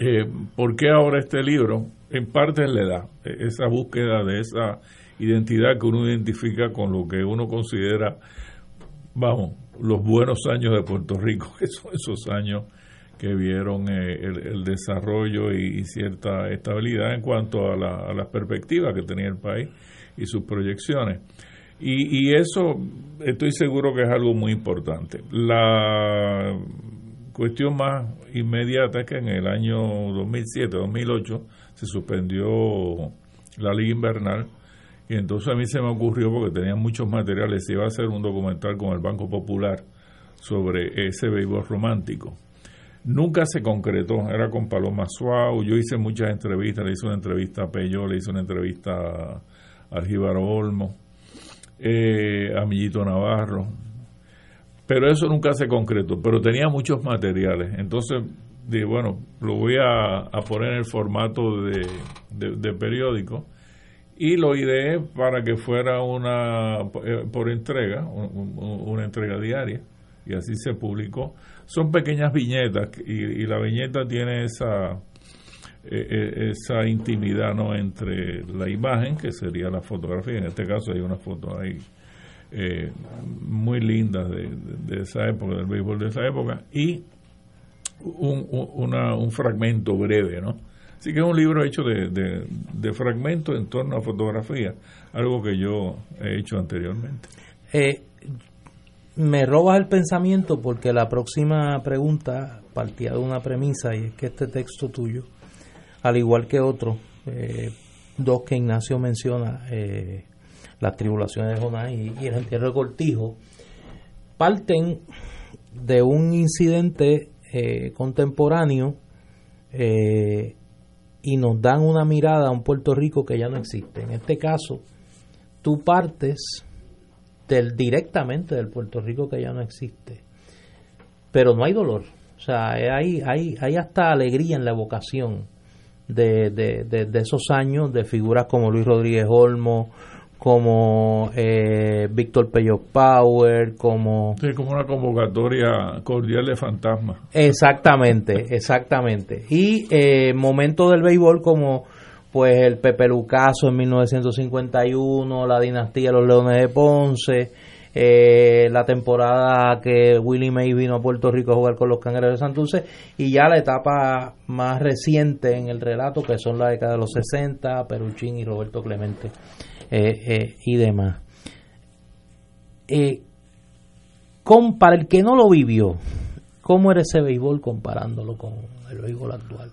Eh, ¿Por qué ahora este libro? En parte le da esa búsqueda de esa identidad que uno identifica con lo que uno considera, vamos, los buenos años de Puerto Rico, que son esos años que vieron eh, el, desarrollo y, cierta estabilidad en cuanto a, la, las perspectivas que tenía el país y sus proyecciones. Y, y, eso estoy seguro que es algo muy importante. La cuestión más inmediata es que en el año 2007-2008 se suspendió la liga invernal y entonces a mí se me ocurrió, porque tenía muchos materiales, se iba a hacer un documental con el Banco Popular sobre ese béisbol romántico. Nunca se concretó, era con Paloma Suau, yo hice muchas entrevistas, le hice una entrevista a Peyo, le hice una entrevista a Aljíbaro Olmo, eh, a Millito Navarro, pero eso nunca se concretó, pero tenía muchos materiales, entonces dije, bueno, lo voy a, poner en el formato de periódico y lo ideé para que fuera una eh, por entrega, una entrega diaria, y así se publicó. Son pequeñas viñetas y, la viñeta tiene esa eh, eh, esa intimidad no entre la imagen que sería la fotografía en este caso hay una foto ahí muy linda de, esa época del béisbol de esa época y un, un fragmento breve no Así que es un libro hecho de, de, fragmentos en torno a fotografía, algo que yo he hecho anteriormente. Eh, me robas el pensamiento porque la próxima pregunta partía de una premisa y es que este texto tuyo, al igual que otro, eh, dos que Ignacio menciona, eh, las tribulaciones de Jonás y, el entierro de Cortijo, parten de un incidente contemporáneo eh, y nos dan una mirada a un Puerto Rico que ya no existe. En este caso, tú partes del, directamente del Puerto Rico que ya no existe, pero no hay dolor. O sea, hay, hay, hay hasta alegría en la evocación de, de, de esos años de figuras como Luis Rodríguez Olmo, como eh, Víctor Peyo Power, como... Sí, como una convocatoria cordial de fantasma. Exactamente, exactamente. Y eh, momentos del béisbol como pues el Pepe Lucaso en 1951, la dinastía de los Leones de Ponce, eh, la temporada que Willie May vino a Puerto Rico a jugar con los Cangreros de Santurce y ya la etapa más reciente en el relato que son la década de los 60, Peruchín y Roberto Clemente. Eh, eh, y demás. Eh, con, para el que no lo vivió, ¿cómo era ese béisbol comparándolo con el béisbol actual?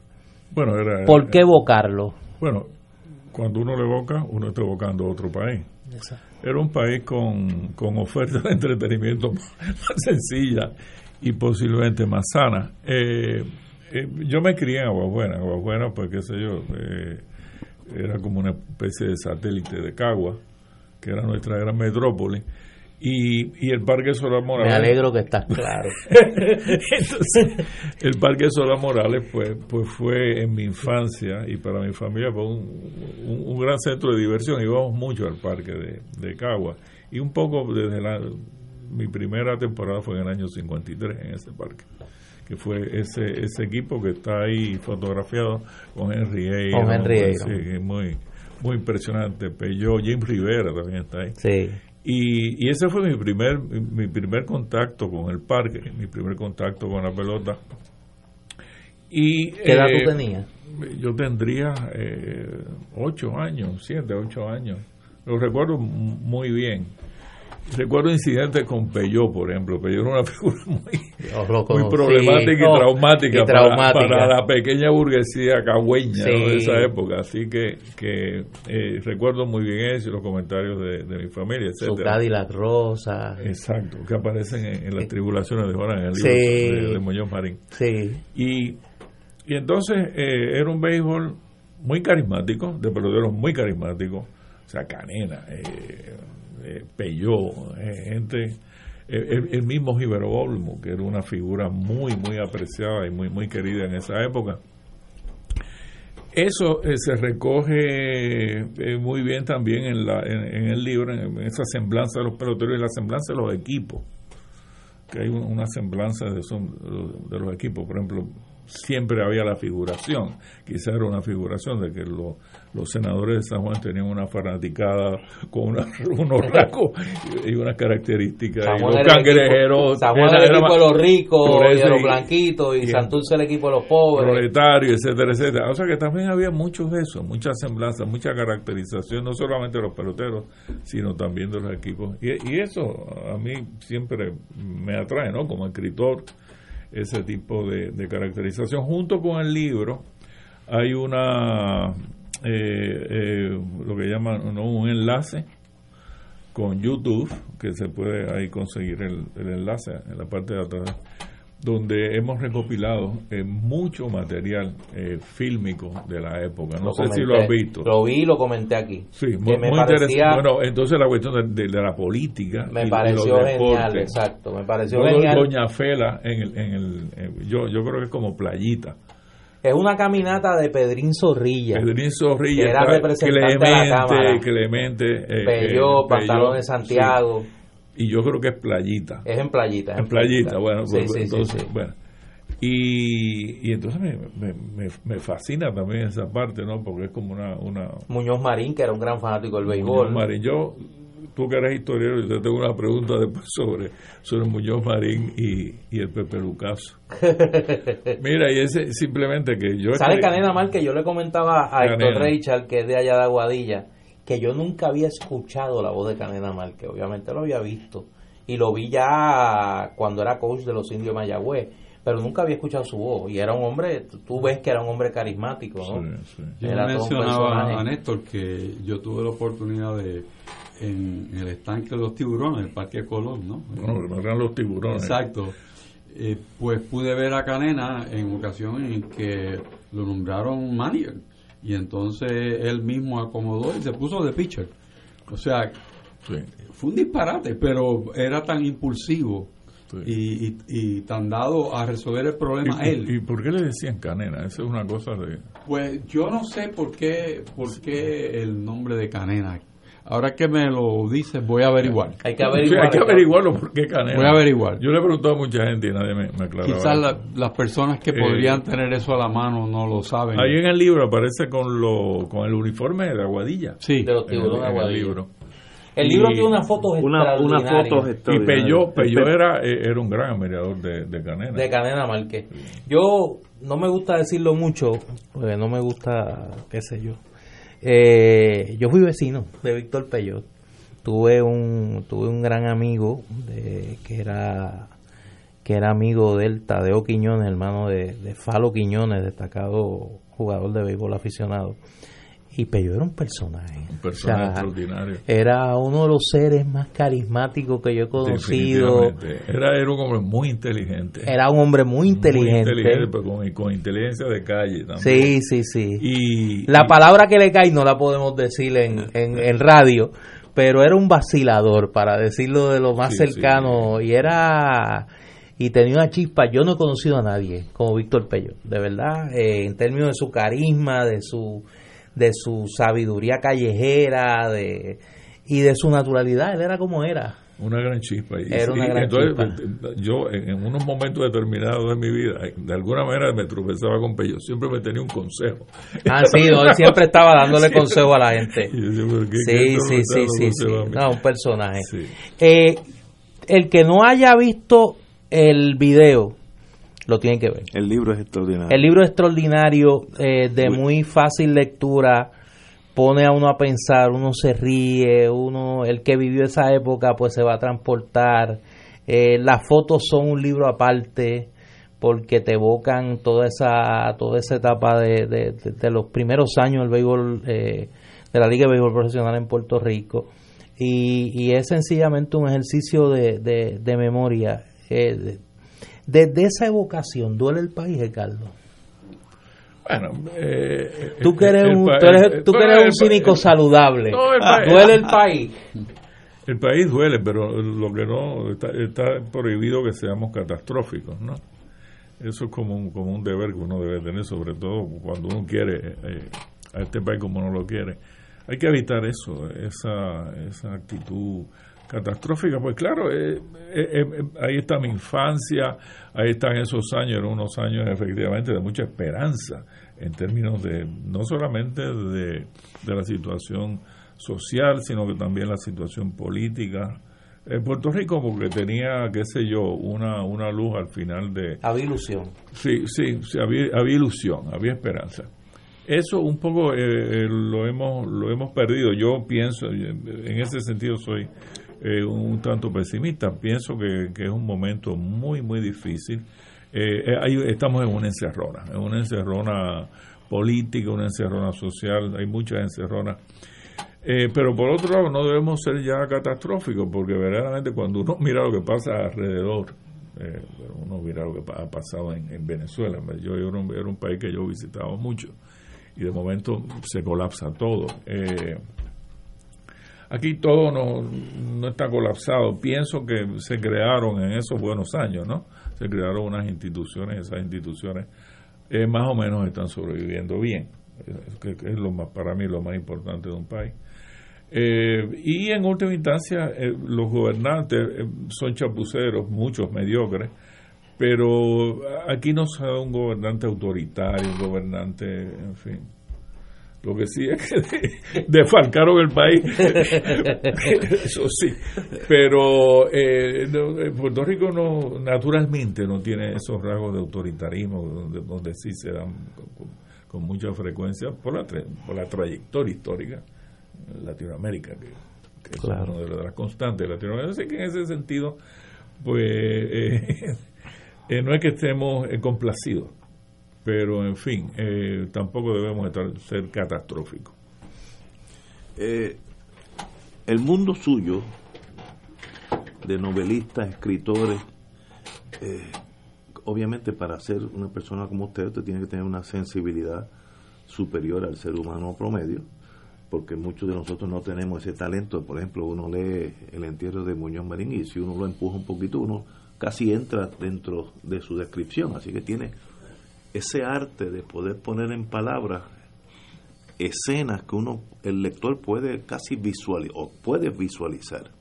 Bueno, era, ¿Por qué evocarlo? Bueno, cuando uno lo evoca, uno está evocando otro país. Era un país con, con oferta de entretenimiento más, sencilla y posiblemente más sana. yo me crié en Aguabuena, Aguabuena, pues qué sé yo, era como una especie de satélite de Cagua, que era nuestra gran metrópoli. Y, y el Parque Solar Morales. Me alegro que estás claro. el Parque Solar Morales, pues, pues fue en mi infancia y para mi familia fue un, un, gran centro de diversión. Íbamos mucho al Parque de, de Cagua. Y un poco desde la. Mi primera temporada fue en el año 53 en ese parque que fue ese ese equipo que está ahí fotografiado con Henry. Con Henry Sí, muy, muy impresionante. Pello, Jim Rivera también está ahí. Sí. Y, y ese fue mi primer, mi primer contacto con el parque, mi primer contacto con la pelota. Y, ¿Qué edad tú eh, tenías? Yo tendría eh, ocho años, siete, ocho años. Lo recuerdo muy bien. Recuerdo incidentes con Peyó, por ejemplo. Peyó era una figura muy, problemática y, traumática Para, la pequeña burguesía cagüeña de esa época. Así que, que eh, recuerdo muy bien eso y los comentarios de, mi familia, etc. Su Cadillac Rosa. Exacto, que aparecen en, las tribulaciones de Juan en el libro de, Muñoz Marín. Sí. Y, y entonces eh, era un béisbol muy carismático, de peloteros muy carismáticos. O sea, Canena, eh, eh, Peyó, eh, gente, eh, el, mismo Gibero Olmo, que era una figura muy, muy apreciada y muy, muy querida en esa época. Eso se recoge muy bien también en, la, en, el libro, en, esa semblanza de los peloteros y la semblanza de los equipos, que hay una semblanza de, de los equipos, por ejemplo, siempre había la figuración, quizá era una figuración de que los senadores de San Juan tenían una fanaticada con unos rasgos y unas características. y los cangrejeros. San Juan era el equipo de los ricos y de los blanquitos y, Santurce el equipo de los pobres. Proletarios, etcétera, etcétera. O sea que también había muchos de eso, mucha semblanza, mucha caracterización, no solamente de los peloteros, sino también de los equipos. Y, y eso a mí siempre me atrae, ¿no? Como escritor ese tipo de, caracterización. Junto con el libro hay una, eh, eh, lo que llaman un enlace con YouTube, que se puede ahí conseguir el, el enlace en la parte de atrás donde hemos recopilado eh, mucho material eh, fílmico de la época. No sé si lo has visto. Lo vi y lo comenté aquí. Sí, muy, interesante. Bueno, entonces la cuestión de, la política. Me pareció genial, exacto. Me pareció genial. Doña Fela, en el, en el, yo, yo creo que es como playita. Es una caminata de Pedrín Zorrilla. Pedrín Zorrilla. Que era representante Clemente, de la Cámara. Clemente. Eh, Pelló, Pantalón de Santiago y yo creo que es playita. Es en playita. en, playita, bueno, pues, entonces, bueno. Y, y entonces me, me, me, fascina también esa parte, ¿no? Porque es como una, una... Muñoz Marín, que era un gran fanático del béisbol. Muñoz Marín, yo, tú que eres historiador, yo tengo una pregunta después sobre, sobre Muñoz Marín y, y el Pepe Lucaso. Mira, y ese simplemente que yo... ¿Sabe Canena Mal que yo le comentaba a Héctor Richard, que es de allá de Aguadilla? Que yo nunca había escuchado la voz de Canena que obviamente lo había visto, y lo vi ya cuando era coach de los indios Mayagüez, pero nunca había escuchado su voz, y era un hombre, tú ves que era un hombre carismático, ¿no? Yo mencionaba a Néstor que yo tuve la oportunidad de en el estanque de los tiburones, el Parque Colón, ¿no? No, eran los tiburones. Exacto. Eh, pues pude ver a Canena en ocasiones en que lo nombraron manager y entonces él mismo acomodó y se puso de pitcher. O sea, fue un disparate, pero era tan impulsivo y, y, tan dado a resolver el problema ¿Y, él. ¿Y por qué le decían Canena? Eso es una cosa de... Pues yo no sé por qué, por qué el nombre de Canena. Ahora que me lo dices, voy a averiguar. Hay que averiguar. hay que averiguarlo porque Canela. Voy a averiguar. Yo le he preguntado a mucha gente y nadie me, me aclaraba. Quizás las personas que eh, podrían tener eso a la mano no lo saben. Ahí en el libro aparece con lo con el uniforme de Aguadilla. Sí. De los tiburones de Aguadilla. El libro. El libro tiene unas fotos una, una fotos Y Peyó, Peyó era, eh, era un gran admirador de, de Canena. De Canena Márquez. Yo no me gusta decirlo mucho, porque no me gusta, qué sé yo, eh, yo fui vecino de Víctor Peyot. Tuve un, tuve un gran amigo de, que era que era amigo del Tadeo Quiñones, hermano de, de Falo Quiñones, destacado jugador de béisbol aficionado. Y Pello era un personaje. Un personaje extraordinario. Era uno de los seres más carismáticos que yo he conocido. Era, era un hombre muy inteligente. Era un hombre muy inteligente. Muy inteligente, pero con, inteligencia de calle también. Sí, sí, sí. Y, la palabra que le cae no la podemos decir en, en, radio, pero era un vacilador, para decirlo de lo más cercano. Y era y tenía una chispa. Yo no he conocido a nadie como Víctor Pello, de verdad, eh, en términos de su carisma, de su de su sabiduría callejera de, y de su naturalidad. Él era como era. Una gran chispa. Y, era una gran chispa. Yo, en, unos momentos determinados de mi vida, de alguna manera me tropezaba con Pello. Siempre me tenía un consejo. Ah, sí, él siempre estaba dándole consejo a la gente. sí, sí, sí, sí, sí. No, un personaje. Eh, el que no haya visto el video lo tienen que ver. El libro es extraordinario. El libro es extraordinario, eh, de muy fácil lectura, pone a uno a pensar, uno se ríe, uno, el que vivió esa época pues se va a transportar, eh, las fotos son un libro aparte porque te evocan toda esa toda esa etapa de, de, los primeros años del béisbol eh, de la Liga de Béisbol Profesional en Puerto Rico y, y es sencillamente un ejercicio de, de memoria. Eh, desde esa evocación, ¿duele el país, Ricardo? Bueno, eh, tú que eres un, tú eres, un cínico saludable. ¿Duele el país? El país duele, pero lo que no está, está, prohibido que seamos catastróficos, ¿no? Eso es como un, como un deber que uno debe tener, sobre todo cuando uno quiere eh, a este país como no lo quiere. Hay que evitar eso, esa, esa actitud catastrófica. Pues claro, eh, eh, ahí está mi infancia, ahí están esos años, eran unos años efectivamente de mucha esperanza en términos de no solamente de, de la situación social, sino que también la situación política. En Puerto Rico, porque tenía, qué sé yo, una, una luz al final de... Había ilusión. Sí, sí, había, había ilusión, había esperanza. Eso un poco eh, eh, lo, hemos, lo hemos perdido. Yo pienso, en ese sentido soy eh, un tanto pesimista. Pienso que, que, es un momento muy, muy difícil. ahí estamos en una encerrona, en una encerrona política, una encerrona social, hay muchas encerronas eh, pero por otro lado, no debemos ser ya catastróficos, porque verdaderamente cuando uno mira lo que pasa alrededor, eh, uno mira lo que ha pasado en, Venezuela, yo era un, era un, país que yo visitaba mucho, y de momento se colapsa todo. Eh, aquí todo no, no está colapsado. Pienso que se crearon en esos buenos años, ¿no? Se crearon unas instituciones, esas instituciones más o menos están sobreviviendo bien, que, es lo más, para mí lo más importante de un país. Eh, y en última instancia, eh, los gobernantes eh, son chapuceros, muchos mediocres, pero aquí no se da un gobernante autoritario, un gobernante, en fin. Lo que sí es que defalcaron el país, eso sí. Pero Puerto Rico no naturalmente no tiene esos rasgos de autoritarismo donde, donde sí se dan con, mucha frecuencia por la, por la trayectoria histórica Latinoamérica, que, es una de las constantes de Latinoamérica. Así que en ese sentido, pues eh, eh, no es que estemos eh, complacidos, pero en fin, tampoco debemos estar, ser catastróficos. el mundo suyo, de novelistas, escritores, obviamente para ser una persona como usted, usted tiene que tener una sensibilidad superior al ser humano promedio porque muchos de nosotros no tenemos ese talento. Por ejemplo, uno lee el entierro de Muñoz Marín y si uno lo empuja un poquito, uno casi entra dentro de su descripción. Así que tiene ese arte de poder poner en palabras escenas que uno, el lector puede casi visualizar o puede visualizar.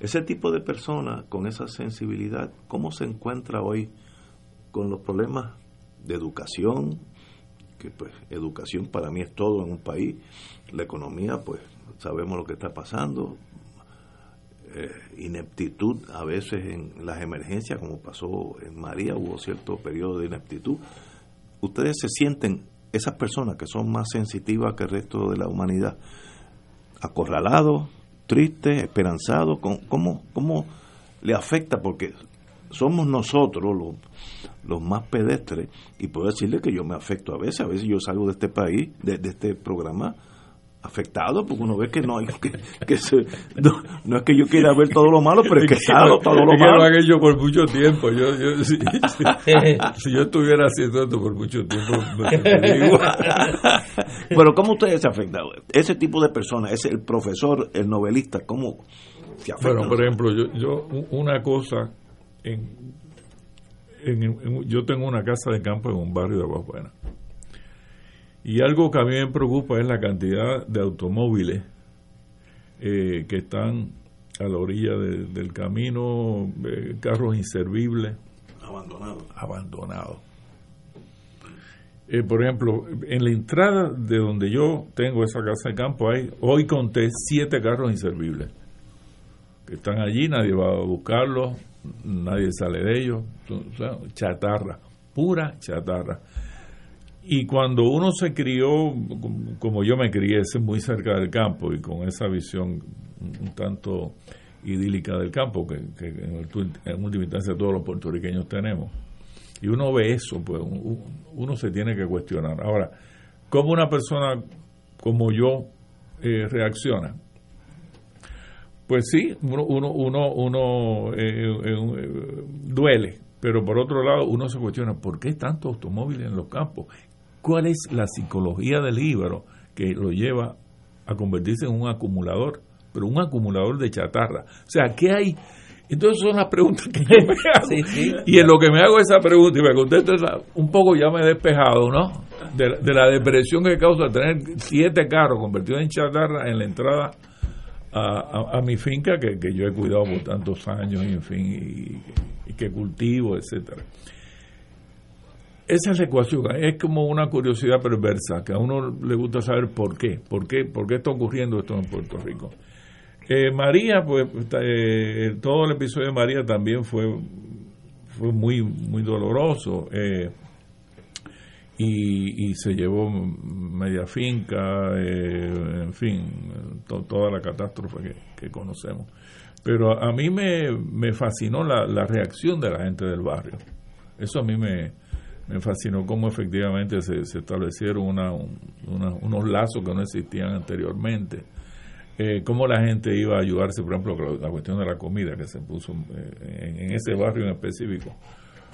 Ese tipo de persona con esa sensibilidad, ¿cómo se encuentra hoy con los problemas de educación, que pues educación para mí es todo en un país, la economía pues sabemos lo que está pasando, eh, ineptitud a veces en las emergencias como pasó en María, hubo cierto periodo de ineptitud. Ustedes se sienten, esas personas que son más sensitivas que el resto de la humanidad, acorralados, tristes, esperanzados, ¿cómo, cómo le afecta? Porque somos nosotros los, los más pedestres y puedo decirle que yo me afecto a veces, a veces yo salgo de este país, de, este programa afectado porque uno ve que no hay que, no, es que yo quiera ver todo lo malo pero es que está todo lo malo. lo han hecho por mucho tiempo yo, yo si, yo estuviera haciendo esto por mucho tiempo pero cómo ustedes se afectan ese tipo de personas ese el profesor el novelista cómo se afecta bueno por ejemplo yo, yo una cosa en, yo tengo una casa de campo en un barrio de Aguas Y algo que a mí me preocupa es la cantidad de automóviles eh, que están a la orilla del camino, eh, carros inservibles. Abandonados. Abandonados. Eh, por ejemplo, en la entrada de donde yo tengo esa casa de campo hay, hoy conté siete carros inservibles que están allí, nadie va a buscarlos, nadie sale de ellos, chatarra, pura chatarra. Y cuando uno se crió, como yo me crié, muy cerca del campo y con esa visión un tanto idílica del campo que, en última instancia todos los puertorriqueños tenemos, y uno ve eso, pues uno se tiene que cuestionar. Ahora, ¿cómo una persona como yo eh, reacciona? Pues sí, uno, uno, uno, uno eh, eh, duele, pero por otro lado uno se cuestiona, ¿por qué tantos automóviles en los campos? ¿Cuál es la psicología del libro que lo lleva a convertirse en un acumulador? Pero un acumulador de chatarra. O sea, ¿qué hay? Entonces son las preguntas que yo me hago. Y en lo que me hago esa pregunta y me contesto un poco ya me he despejado, ¿no? De, la depresión que causa tener siete carros convertidos en chatarra en la entrada a, mi finca que, yo he cuidado por tantos años y en fin, y, que cultivo, etcétera. Esa es la ecuación, es como una curiosidad perversa, que a uno le gusta saber por qué, por qué, por qué está ocurriendo esto en Puerto Rico. Eh, María, pues eh, todo el episodio de María también fue, fue muy, muy doloroso. Eh, y, se llevó media finca, en fin, toda la catástrofe que, conocemos. Pero a, mí me, me fascinó la, la, reacción de la gente del barrio. Eso a mí me, me fascinó cómo efectivamente se, establecieron una, unos lazos que no existían anteriormente eh, cómo la gente iba a ayudarse, por ejemplo, la cuestión de la comida que se puso eh, en, ese barrio en específico,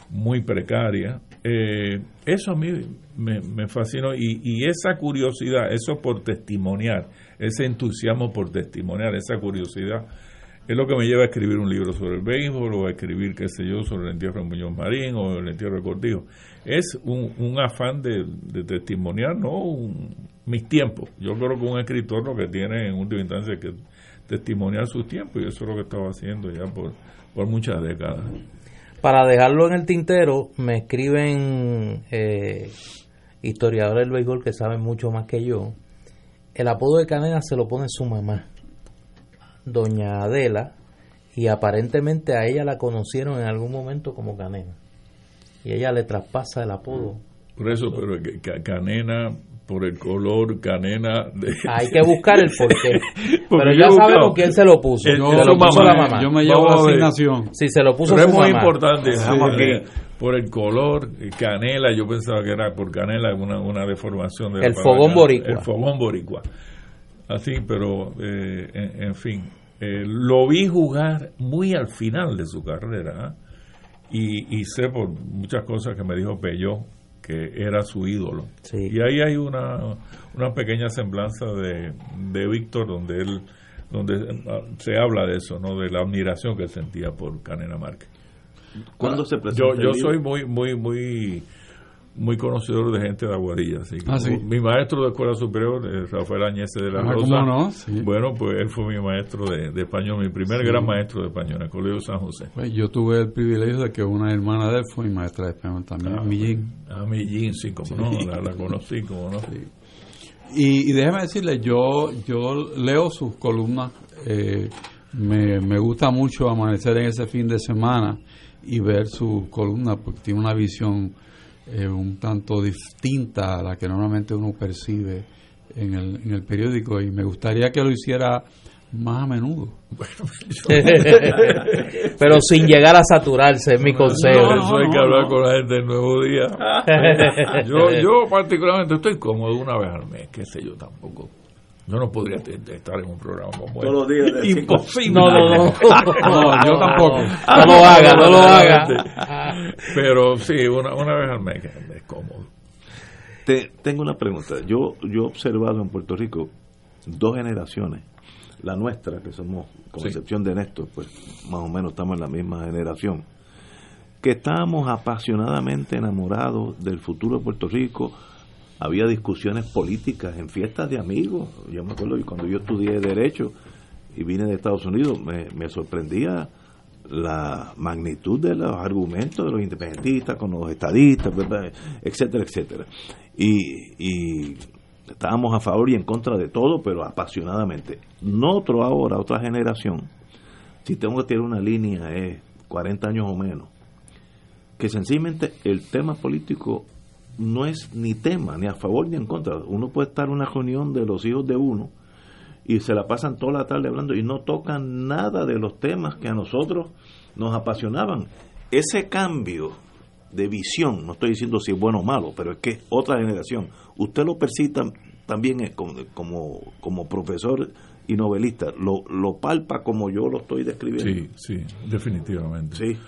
muy precaria. Eh, eso a mí me, fascinó y, esa curiosidad, eso por testimoniar, ese entusiasmo por testimoniar, esa curiosidad, es lo que me lleva a escribir un libro sobre el béisbol o a escribir, qué sé yo, sobre el entierro de Muñoz Marín o el entierro de Cortijo. Es un, afán de, testimoniar, ¿no? mis tiempos. Yo creo que un escritor lo que tiene en última instancia es que testimoniar sus tiempos y eso es lo que estaba haciendo ya por, muchas décadas. Para dejarlo en el tintero, me escriben eh, historiadores del béisbol que saben mucho más que yo. El apodo de Canena se lo pone su mamá doña Adela, y aparentemente a ella la conocieron en algún momento como Canena. Y ella le traspasa el apodo. Por eso, pero Canena, por el color, Canena. Hay que buscar el porqué. pero ya sabemos quién se lo puso. yo, se lo puso la mamá. Yo me llevo la asignación. Sí, se lo puso pero es muy importante. por el color, canela, yo pensaba que era por canela una, una deformación de El fogón boricua. El fogón boricua así, pero eh, en, fin, eh, lo vi jugar muy al final de su carrera ¿ah? y, y, sé por muchas cosas que me dijo Peyó que era su ídolo. Y ahí hay una, una pequeña semblanza de, de Víctor donde él donde ah, se habla de eso, ¿no? De la admiración que sentía por Canena Márquez. ¿Cuándo se Yo, yo soy muy, muy, muy muy conocedor de gente de Aguadilla. Así ah, Mi maestro de escuela superior, eh, Rafael Añese de la ah, Rosa. Bueno, pues él fue mi maestro de, español, mi primer gran maestro de español en el Colegio San José. Pues yo tuve el privilegio de que una hermana de él fue mi maestra de español también, ah, Millín. Ah, Millín, sí, como no, la, conocí, como no. Y, y, déjeme decirle, yo, yo leo sus columnas, eh, me, me gusta mucho amanecer en ese fin de semana y ver sus columnas porque tiene una visión eh, un tanto distinta a la que normalmente uno percibe en el, en el periódico y me gustaría que lo hiciera más a menudo. Pero sin llegar a saturarse, es mi consejo. eso hay que hablar con la gente del nuevo día. yo, yo particularmente estoy cómodo una vez al mes, qué sé yo tampoco. Yo no podría estar en un programa como Todos los días. Imposible. No, no, no. no, yo tampoco. No lo haga, no lo haga. Pero sí, una, una vez al mes es cómodo. Te, tengo una pregunta. Yo, yo he observado en Puerto Rico dos generaciones. La nuestra, que somos, con excepción de Néstor, pues más o menos estamos en la misma generación. Que estábamos apasionadamente enamorados del futuro de Puerto Rico había discusiones políticas en fiestas de amigos. Yo me acuerdo que cuando yo estudié Derecho y vine de Estados Unidos, me, sorprendía la magnitud de los argumentos de los independentistas con los estadistas, etcétera, etcétera. Y, estábamos a favor y en contra de todo, pero apasionadamente. Nosotros ahora, otra generación, si tengo que tirar una línea, es 40 años o menos, que sencillamente el tema político no es ni tema, ni a favor ni en contra. Uno puede estar en una reunión de los hijos de uno y se la pasan toda la tarde hablando y no tocan nada de los temas que a nosotros nos apasionaban. Ese cambio de visión, no estoy diciendo si es bueno o malo, pero es que es otra generación. Usted lo percibe también como, como, profesor y novelista, lo, lo palpa como yo lo estoy describiendo. Sí, sí, definitivamente. Sí.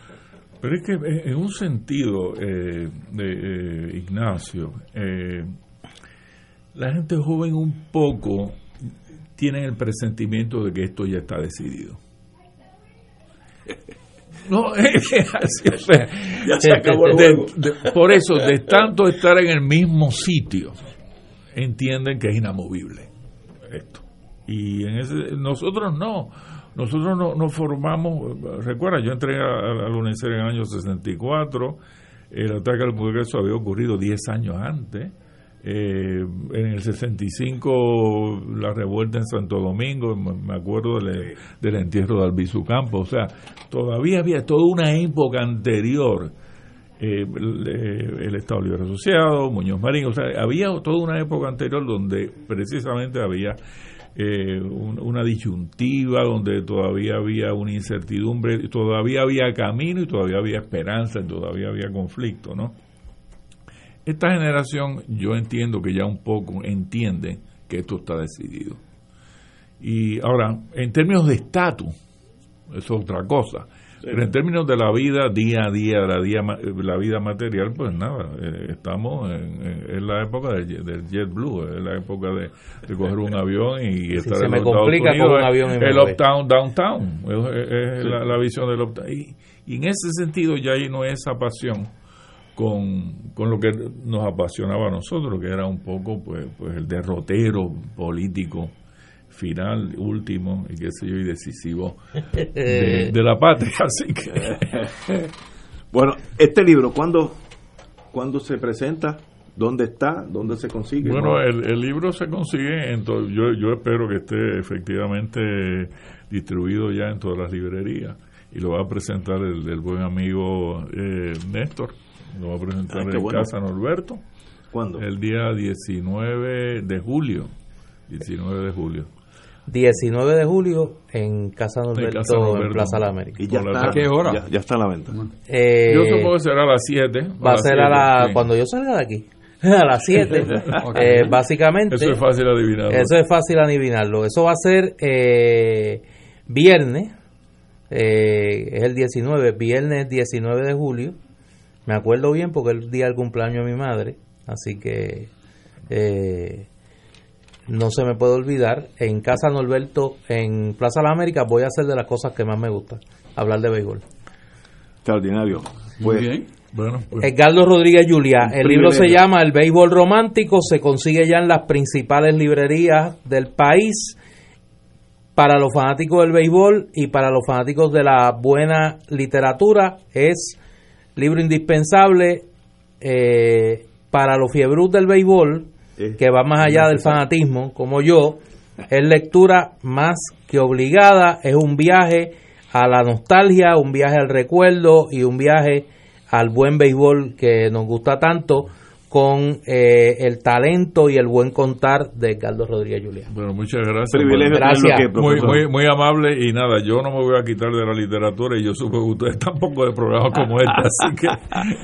Pero es que eh, en un sentido, eh, de, eh, Ignacio, la gente joven un poco tiene el presentimiento de que esto ya está decidido. No, así, ya se acabó por eso, de tanto estar en el mismo sitio, entienden que es inamovible esto. Y en ese, nosotros no. Nosotros nos no formamos, recuerda, yo entré a, la UNECER en el año 64, el ataque al Congreso había ocurrido 10 años antes, eh, en el 65 la revuelta en Santo Domingo, me acuerdo del, del entierro de Albizu Campo, o sea, todavía había toda una época anterior. Eh, el, Estado Libre Asociado, Muñoz Marín, o sea, había toda una época anterior donde precisamente había eh, una disyuntiva, donde todavía había una incertidumbre, todavía había camino y todavía había esperanza, y todavía había conflicto, ¿no? Esta generación yo entiendo que ya un poco entiende que esto está decidido. Y ahora, en términos de estatus, es otra cosa. Pero en términos de la vida día a día, la, día, la vida material, pues nada, eh, estamos en, la época del, del jet blue, es la época de, coger un avión y estar en me complica con un avión el uptown, downtown, es, la, visión del uptown. Y, y, en ese sentido ya ahí no es esa pasión con, con lo que nos apasionaba a nosotros, que era un poco pues, pues el derrotero político final, último y qué sé yo, y decisivo de, la patria. Así que. bueno, este libro, ¿cuándo, ¿cuándo se presenta? ¿Dónde está? ¿Dónde se consigue? Bueno, el, libro se consigue, en yo, yo espero que esté efectivamente distribuido ya en todas las librerías y lo va a presentar el, buen amigo eh, Néstor, lo va a presentar ah, en Casa Norberto. ¿Cuándo? El día 19 de julio. 19 de julio. 19 de julio en Casa Norberto, en, Plaza La América. ¿Y ya está, ¿A qué hora? Ya, está a la venta. Eh, yo supongo que será a las 7. Va a, ser a la, cuando yo salga de aquí. a las 7. eh, básicamente. Eso es fácil adivinarlo. Eso es fácil adivinarlo. Eso va a ser eh, viernes. Eh, es el 19, viernes 19 de julio. Me acuerdo bien porque es el día del cumpleaños de mi madre. Así que. Eh, no se me puede olvidar, en Casa Norberto, en Plaza La América, voy a hacer de las cosas que más me gustan, hablar de béisbol. Extraordinario. Muy pues, bien. Bueno, pues. Edgardo Rodríguez Juliá. El libro se llama El béisbol romántico, se consigue ya en las principales librerías del país. Para los fanáticos del béisbol y para los fanáticos de la buena literatura, es libro indispensable. Eh, para los fiebrus del béisbol, que va más allá del fanatismo, como yo, es lectura más que obligada, es un viaje a la nostalgia, un viaje al recuerdo y un viaje al buen béisbol que nos gusta tanto con eh, el talento y el buen contar de Carlos Rodríguez Julián. Bueno, muchas gracias. gracias. muy, muy, muy amable y nada, yo no me voy a quitar de la literatura y yo supongo que ustedes tampoco de programas como este, así que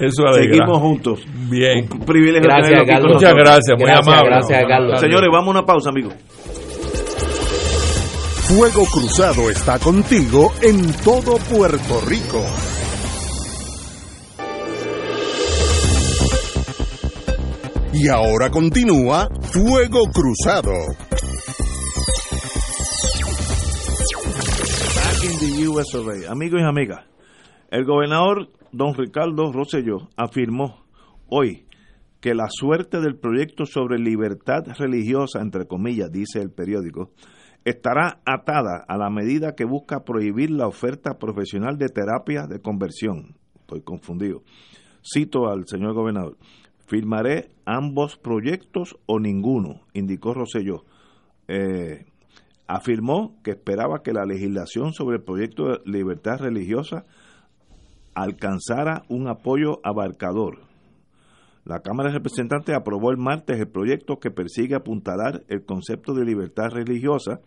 eso alegra. Seguimos juntos. Bien. Un privilegio. Gracias, Carlos. Muchas gracias, muy amable. Gracias, Carlos. Señores, vamos a una pausa, amigos. Fuego Cruzado está contigo en todo Puerto Rico. Y ahora continúa Fuego Cruzado. Back in the US Amigos y amigas, el gobernador don Ricardo Rosselló afirmó hoy que la suerte del proyecto sobre libertad religiosa, entre comillas, dice el periódico, estará atada a la medida que busca prohibir la oferta profesional de terapia de conversión. Estoy confundido. Cito al señor gobernador. Firmaré ambos proyectos o ninguno, indicó Rosselló. Eh, afirmó que esperaba que la legislación sobre el proyecto de libertad religiosa alcanzara un apoyo abarcador. La Cámara de Representantes aprobó el martes el proyecto que persigue apuntalar el concepto de libertad religiosa,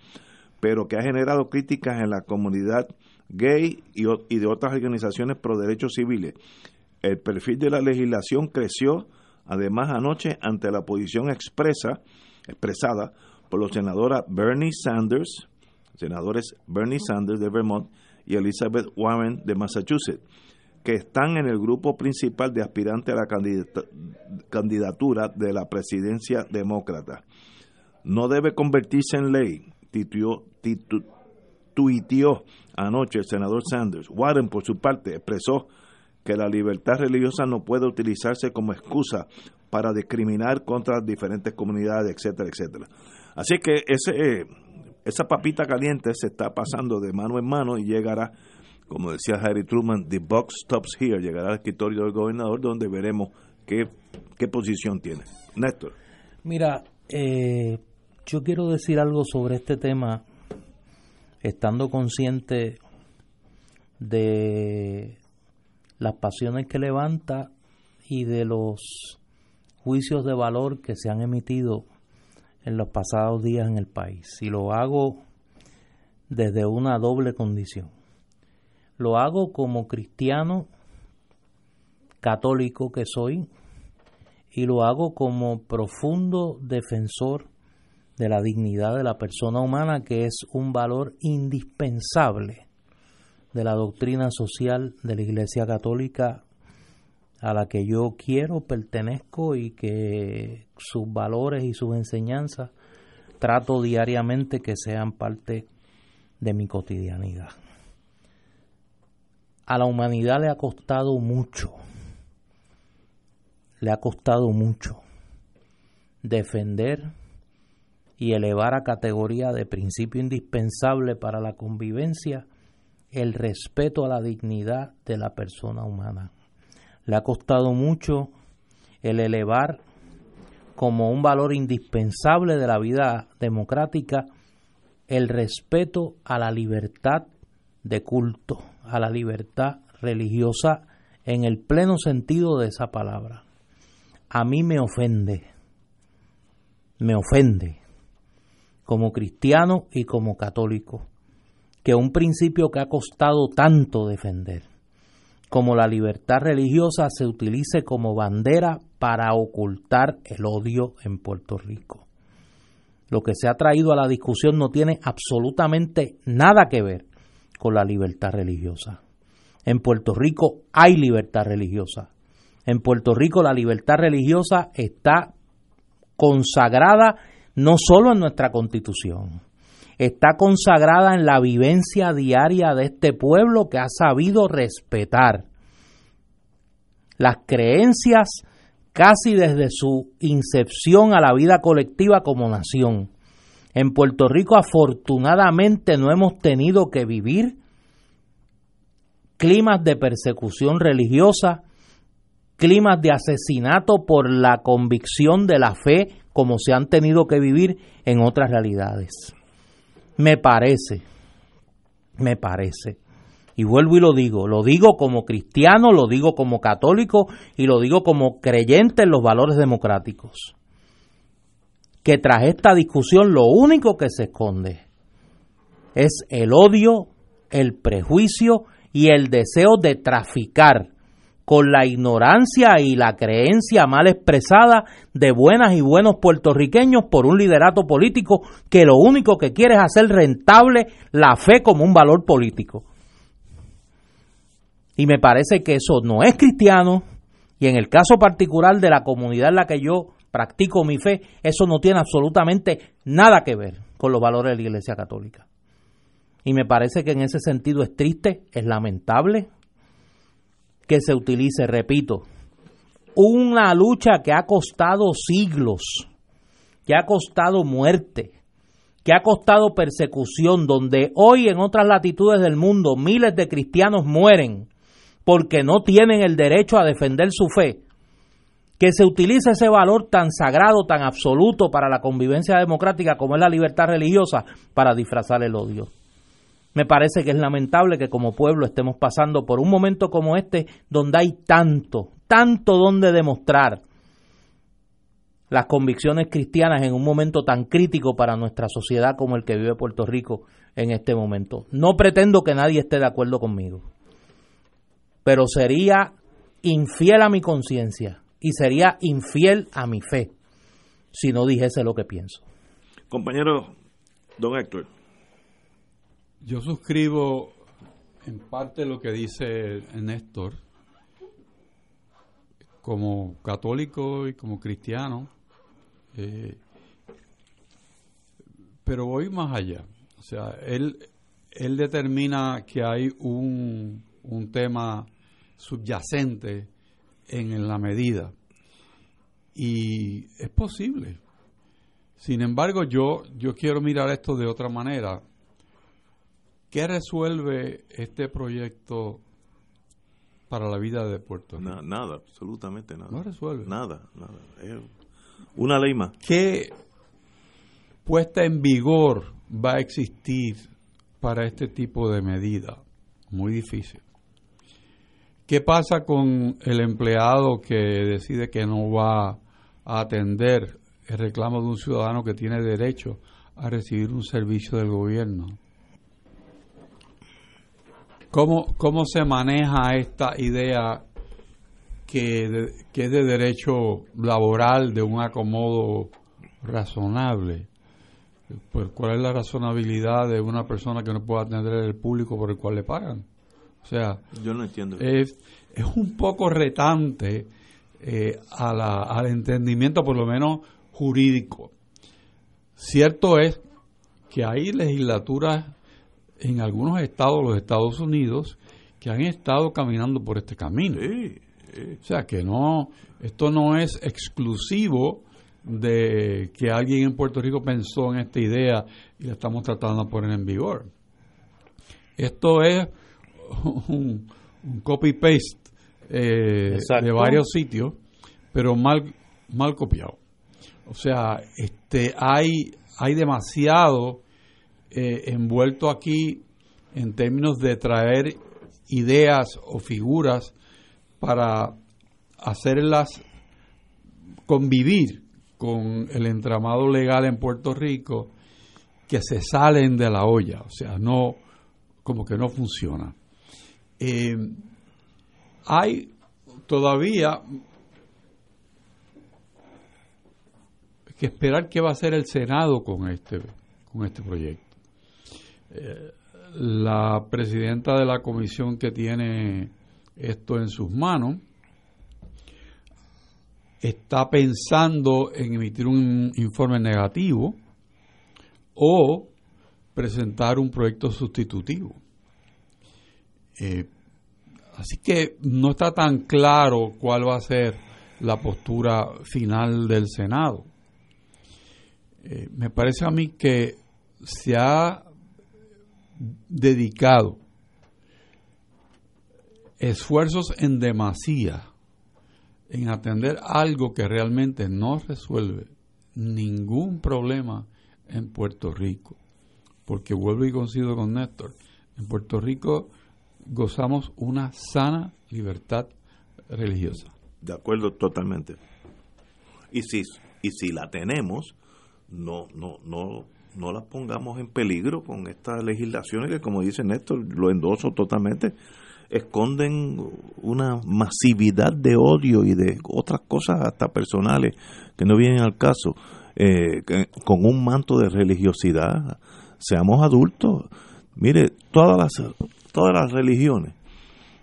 pero que ha generado críticas en la comunidad gay y, de otras organizaciones pro derechos civiles. El perfil de la legislación creció además anoche ante la posición expresa, expresada por los senadores Bernie Sanders, senadores Bernie Sanders de Vermont y Elizabeth Warren de Massachusetts, que están en el grupo principal de aspirantes a la candidatura de la presidencia demócrata. No debe convertirse en ley, tuiteó anoche el senador Sanders. Warren, por su parte, expresó que la libertad religiosa no puede utilizarse como excusa para discriminar contra diferentes comunidades, etcétera, etcétera. Así que ese, esa papita caliente se está pasando de mano en mano y llegará, como decía Harry Truman, the box stops here, llegará al escritorio del gobernador donde veremos qué, qué posición tiene. Néstor. Mira, eh, yo quiero decir algo sobre este tema, estando consciente de las pasiones que levanta y de los juicios de valor que se han emitido en los pasados días en el país. Y lo hago desde una doble condición. Lo hago como cristiano católico que soy y lo hago como profundo defensor de la dignidad de la persona humana, que es un valor indispensable de la doctrina social de la Iglesia Católica a la que yo quiero, pertenezco y que sus valores y sus enseñanzas trato diariamente que sean parte de mi cotidianidad. A la humanidad le ha costado mucho, le ha costado mucho defender y elevar a categoría de principio indispensable para la convivencia el respeto a la dignidad de la persona humana. Le ha costado mucho el elevar como un valor indispensable de la vida democrática el respeto a la libertad de culto, a la libertad religiosa en el pleno sentido de esa palabra. A mí me ofende, me ofende como cristiano y como católico que un principio que ha costado tanto defender como la libertad religiosa se utilice como bandera para ocultar el odio en Puerto Rico. Lo que se ha traído a la discusión no tiene absolutamente nada que ver con la libertad religiosa. En Puerto Rico hay libertad religiosa. En Puerto Rico la libertad religiosa está consagrada no solo en nuestra constitución, está consagrada en la vivencia diaria de este pueblo que ha sabido respetar las creencias casi desde su incepción a la vida colectiva como nación. En Puerto Rico afortunadamente no hemos tenido que vivir climas de persecución religiosa, climas de asesinato por la convicción de la fe como se han tenido que vivir en otras realidades. Me parece, me parece, y vuelvo y lo digo, lo digo como cristiano, lo digo como católico y lo digo como creyente en los valores democráticos, que tras esta discusión lo único que se esconde es el odio, el prejuicio y el deseo de traficar con la ignorancia y la creencia mal expresada de buenas y buenos puertorriqueños por un liderato político que lo único que quiere es hacer rentable la fe como un valor político. Y me parece que eso no es cristiano y en el caso particular de la comunidad en la que yo practico mi fe, eso no tiene absolutamente nada que ver con los valores de la Iglesia Católica. Y me parece que en ese sentido es triste, es lamentable, que se utilice, repito, una lucha que ha costado siglos, que ha costado muerte, que ha costado persecución, donde hoy en otras latitudes del mundo miles de cristianos mueren porque no tienen el derecho a defender su fe, que se utilice ese valor tan sagrado, tan absoluto para la convivencia democrática como es la libertad religiosa para disfrazar el odio. Me parece que es lamentable que como pueblo estemos pasando por un momento como este donde hay tanto, tanto donde demostrar las convicciones cristianas en un momento tan crítico para nuestra sociedad como el que vive Puerto Rico en este momento. No pretendo que nadie esté de acuerdo conmigo, pero sería infiel a mi conciencia y sería infiel a mi fe si no dijese lo que pienso. Compañero don Héctor. Yo suscribo en parte lo que dice Néstor. Como católico y como cristiano, eh, pero voy más allá. O sea, él, él determina que hay un, un tema subyacente en la medida. Y es posible. Sin embargo, yo, yo quiero mirar esto de otra manera. ¿Qué resuelve este proyecto para la vida de Puerto Rico? nada, absolutamente nada. No resuelve. Nada, nada. Es una ley más. ¿Qué puesta en vigor va a existir para este tipo de medida? Muy difícil. ¿Qué pasa con el empleado que decide que no va a atender el reclamo de un ciudadano que tiene derecho a recibir un servicio del gobierno? ¿Cómo, cómo se maneja esta idea que, que es de derecho laboral, de un acomodo razonable? Pues, ¿Cuál es la razonabilidad de una persona que no puede atender el público por el cual le pagan? O sea, yo no entiendo. Es, es un poco retante eh, a la, al entendimiento, por lo menos jurídico. Cierto es que hay legislaturas en algunos estados de los Estados Unidos que han estado caminando por este camino. O sea, que no, esto no es exclusivo de que alguien en Puerto Rico pensó en esta idea y la estamos tratando de poner en vigor. Esto es un, copy-paste eh, de varios sitios, pero mal, mal copiado. O sea, este, hay, hay demasiado eh, envuelto aquí en términos de traer ideas o figuras para hacerlas convivir con el entramado legal en Puerto Rico que se salen de la olla, o sea, no como que no funciona. Eh, hay todavía que esperar qué va a hacer el Senado con este, con este proyecto. Eh, la presidenta de la comisión que tiene esto en sus manos está pensando en emitir un informe negativo o presentar un proyecto sustitutivo. Eh, así que no está tan claro cuál va a ser la postura final del Senado. Eh, me parece a mí que se ha dedicado esfuerzos en demasía en atender algo que realmente no resuelve ningún problema en Puerto Rico. Porque vuelvo y coincido con Néstor, en Puerto Rico gozamos una sana libertad religiosa. De acuerdo totalmente. Y si, y si la tenemos, no, no, no, no las pongamos en peligro con estas legislaciones que, como dice Néstor, lo endoso totalmente, esconden una masividad de odio y de otras cosas hasta personales que no vienen al caso, eh, con un manto de religiosidad. Seamos adultos. Mire, todas las, todas las religiones,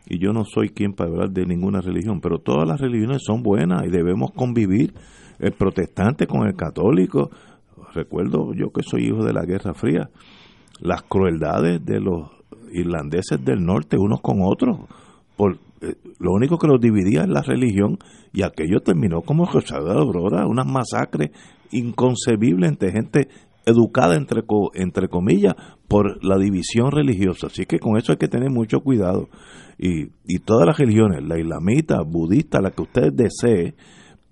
y yo no soy quien para hablar de ninguna religión, pero todas las religiones son buenas y debemos convivir el protestante con el católico, recuerdo yo que soy hijo de la Guerra Fría, las crueldades de los irlandeses del norte unos con otros, por, eh, lo único que los dividía es la religión y aquello terminó como José de Aurora, unas masacres inconcebibles entre gente educada entre, entre comillas por la división religiosa. Así que con eso hay que tener mucho cuidado. Y, y todas las religiones, la islamita, budista, la que usted desee,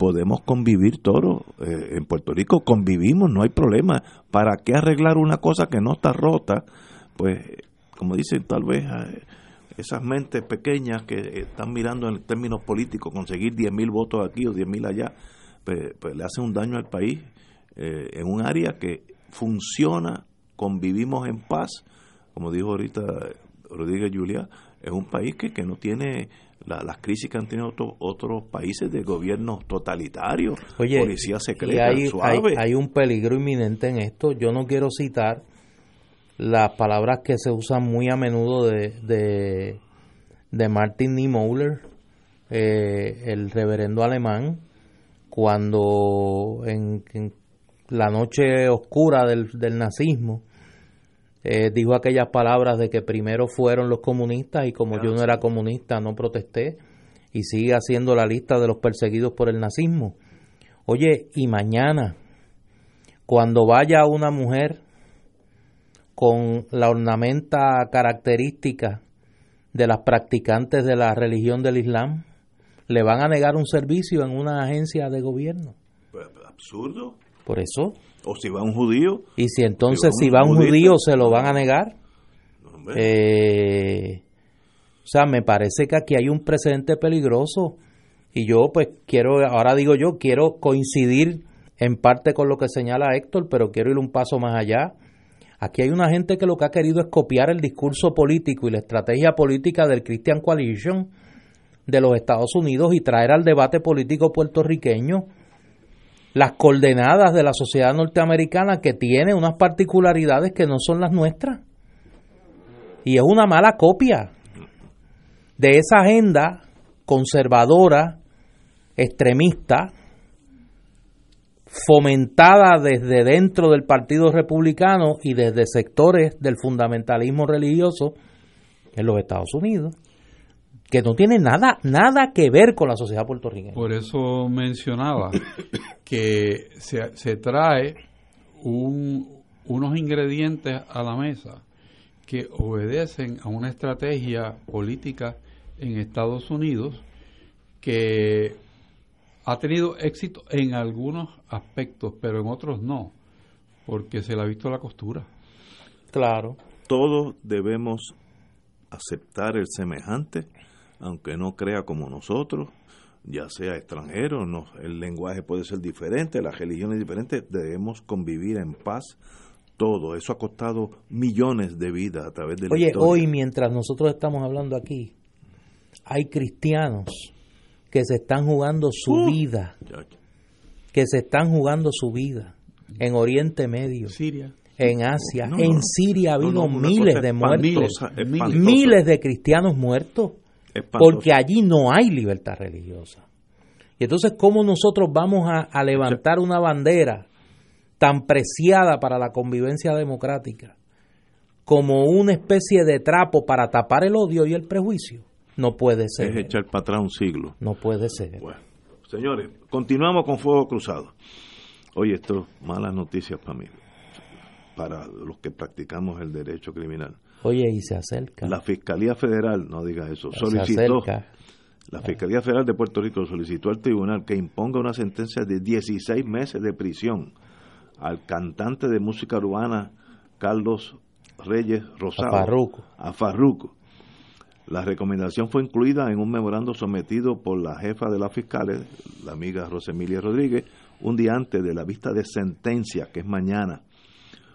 podemos convivir todos. Eh, en Puerto Rico convivimos, no hay problema. ¿Para qué arreglar una cosa que no está rota? Pues, como dicen, tal vez eh, esas mentes pequeñas que están mirando en términos políticos, conseguir 10.000 votos aquí o 10.000 allá, pues, pues le hace un daño al país eh, en un área que funciona, convivimos en paz, como dijo ahorita Rodríguez Julia, es un país que, que no tiene las crisis que han tenido otros países de gobiernos totalitarios, policía secreta, hay, Hay, un peligro inminente en esto. Yo no quiero citar las palabras que se usan muy a menudo de, de, de Martin Niemöller, eh, el reverendo alemán, cuando en, la noche oscura del, del nazismo, eh, dijo aquellas palabras de que primero fueron los comunistas y como yo no era comunista no protesté y sigue haciendo la lista de los perseguidos por el nazismo. Oye, y mañana, cuando vaya una mujer con la ornamenta característica de las practicantes de la religión del Islam, le van a negar un servicio en una agencia de gobierno. Pues, absurdo. Por eso, o si va un judío. Y si entonces si va un, judío se lo van a negar. Eh, o sea, me parece que aquí hay un precedente peligroso. Y yo pues quiero, ahora digo yo, quiero coincidir en parte con lo que señala Héctor, pero quiero ir un paso más allá. Aquí hay una gente que lo que ha querido es copiar el discurso político y la estrategia política del Christian Coalition de los Estados Unidos y traer al debate político puertorriqueño las coordenadas de la sociedad norteamericana que tiene unas particularidades que no son las nuestras. Y es una mala copia de esa agenda conservadora, extremista, fomentada desde dentro del Partido Republicano y desde sectores del fundamentalismo religioso en los Estados Unidos que no tiene nada, nada que ver con la sociedad puertorriqueña. Por eso mencionaba que se, se trae unos ingredientes a la mesa que obedecen a una estrategia política en Estados Unidos que ha tenido éxito en algunos aspectos, pero en otros no, porque se le ha visto la costura. Claro. Todos debemos aceptar el semejante aunque no crea como nosotros, ya sea extranjero, no, el lenguaje puede ser diferente, la religión es diferente, debemos convivir en paz. Todo eso ha costado millones de vidas a través de la Oye, hoy mientras nosotros estamos hablando aquí, hay cristianos que se están jugando su uh, vida, que se están jugando su vida en Oriente Medio, Siria, en Asia, en Siria ha habido miles de muertos, miles de cristianos muertos porque allí no hay libertad religiosa. Y entonces, ¿cómo nosotros vamos a, levantar una bandera tan preciada para la convivencia democrática como una especie de trapo para tapar el odio y el prejuicio? No puede ser. Es echar para atrás un siglo. No puede ser. Bueno, señores, continuamos con Fuego Cruzado. Oye, esto malas noticias para mí, para los que practicamos el derecho criminal. Oye, y se acerca. La Fiscalía Federal, no digas eso, solicitó. La Fiscalía Federal de Puerto Rico solicitó al tribunal que imponga una sentencia de 16 meses de prisión al cantante de música urbana Carlos Reyes Rosado. A Farruco. La recomendación fue incluida en un memorando sometido por la jefa de las fiscales, la amiga Rosemilia Rodríguez, un día antes de la vista de sentencia, que es mañana.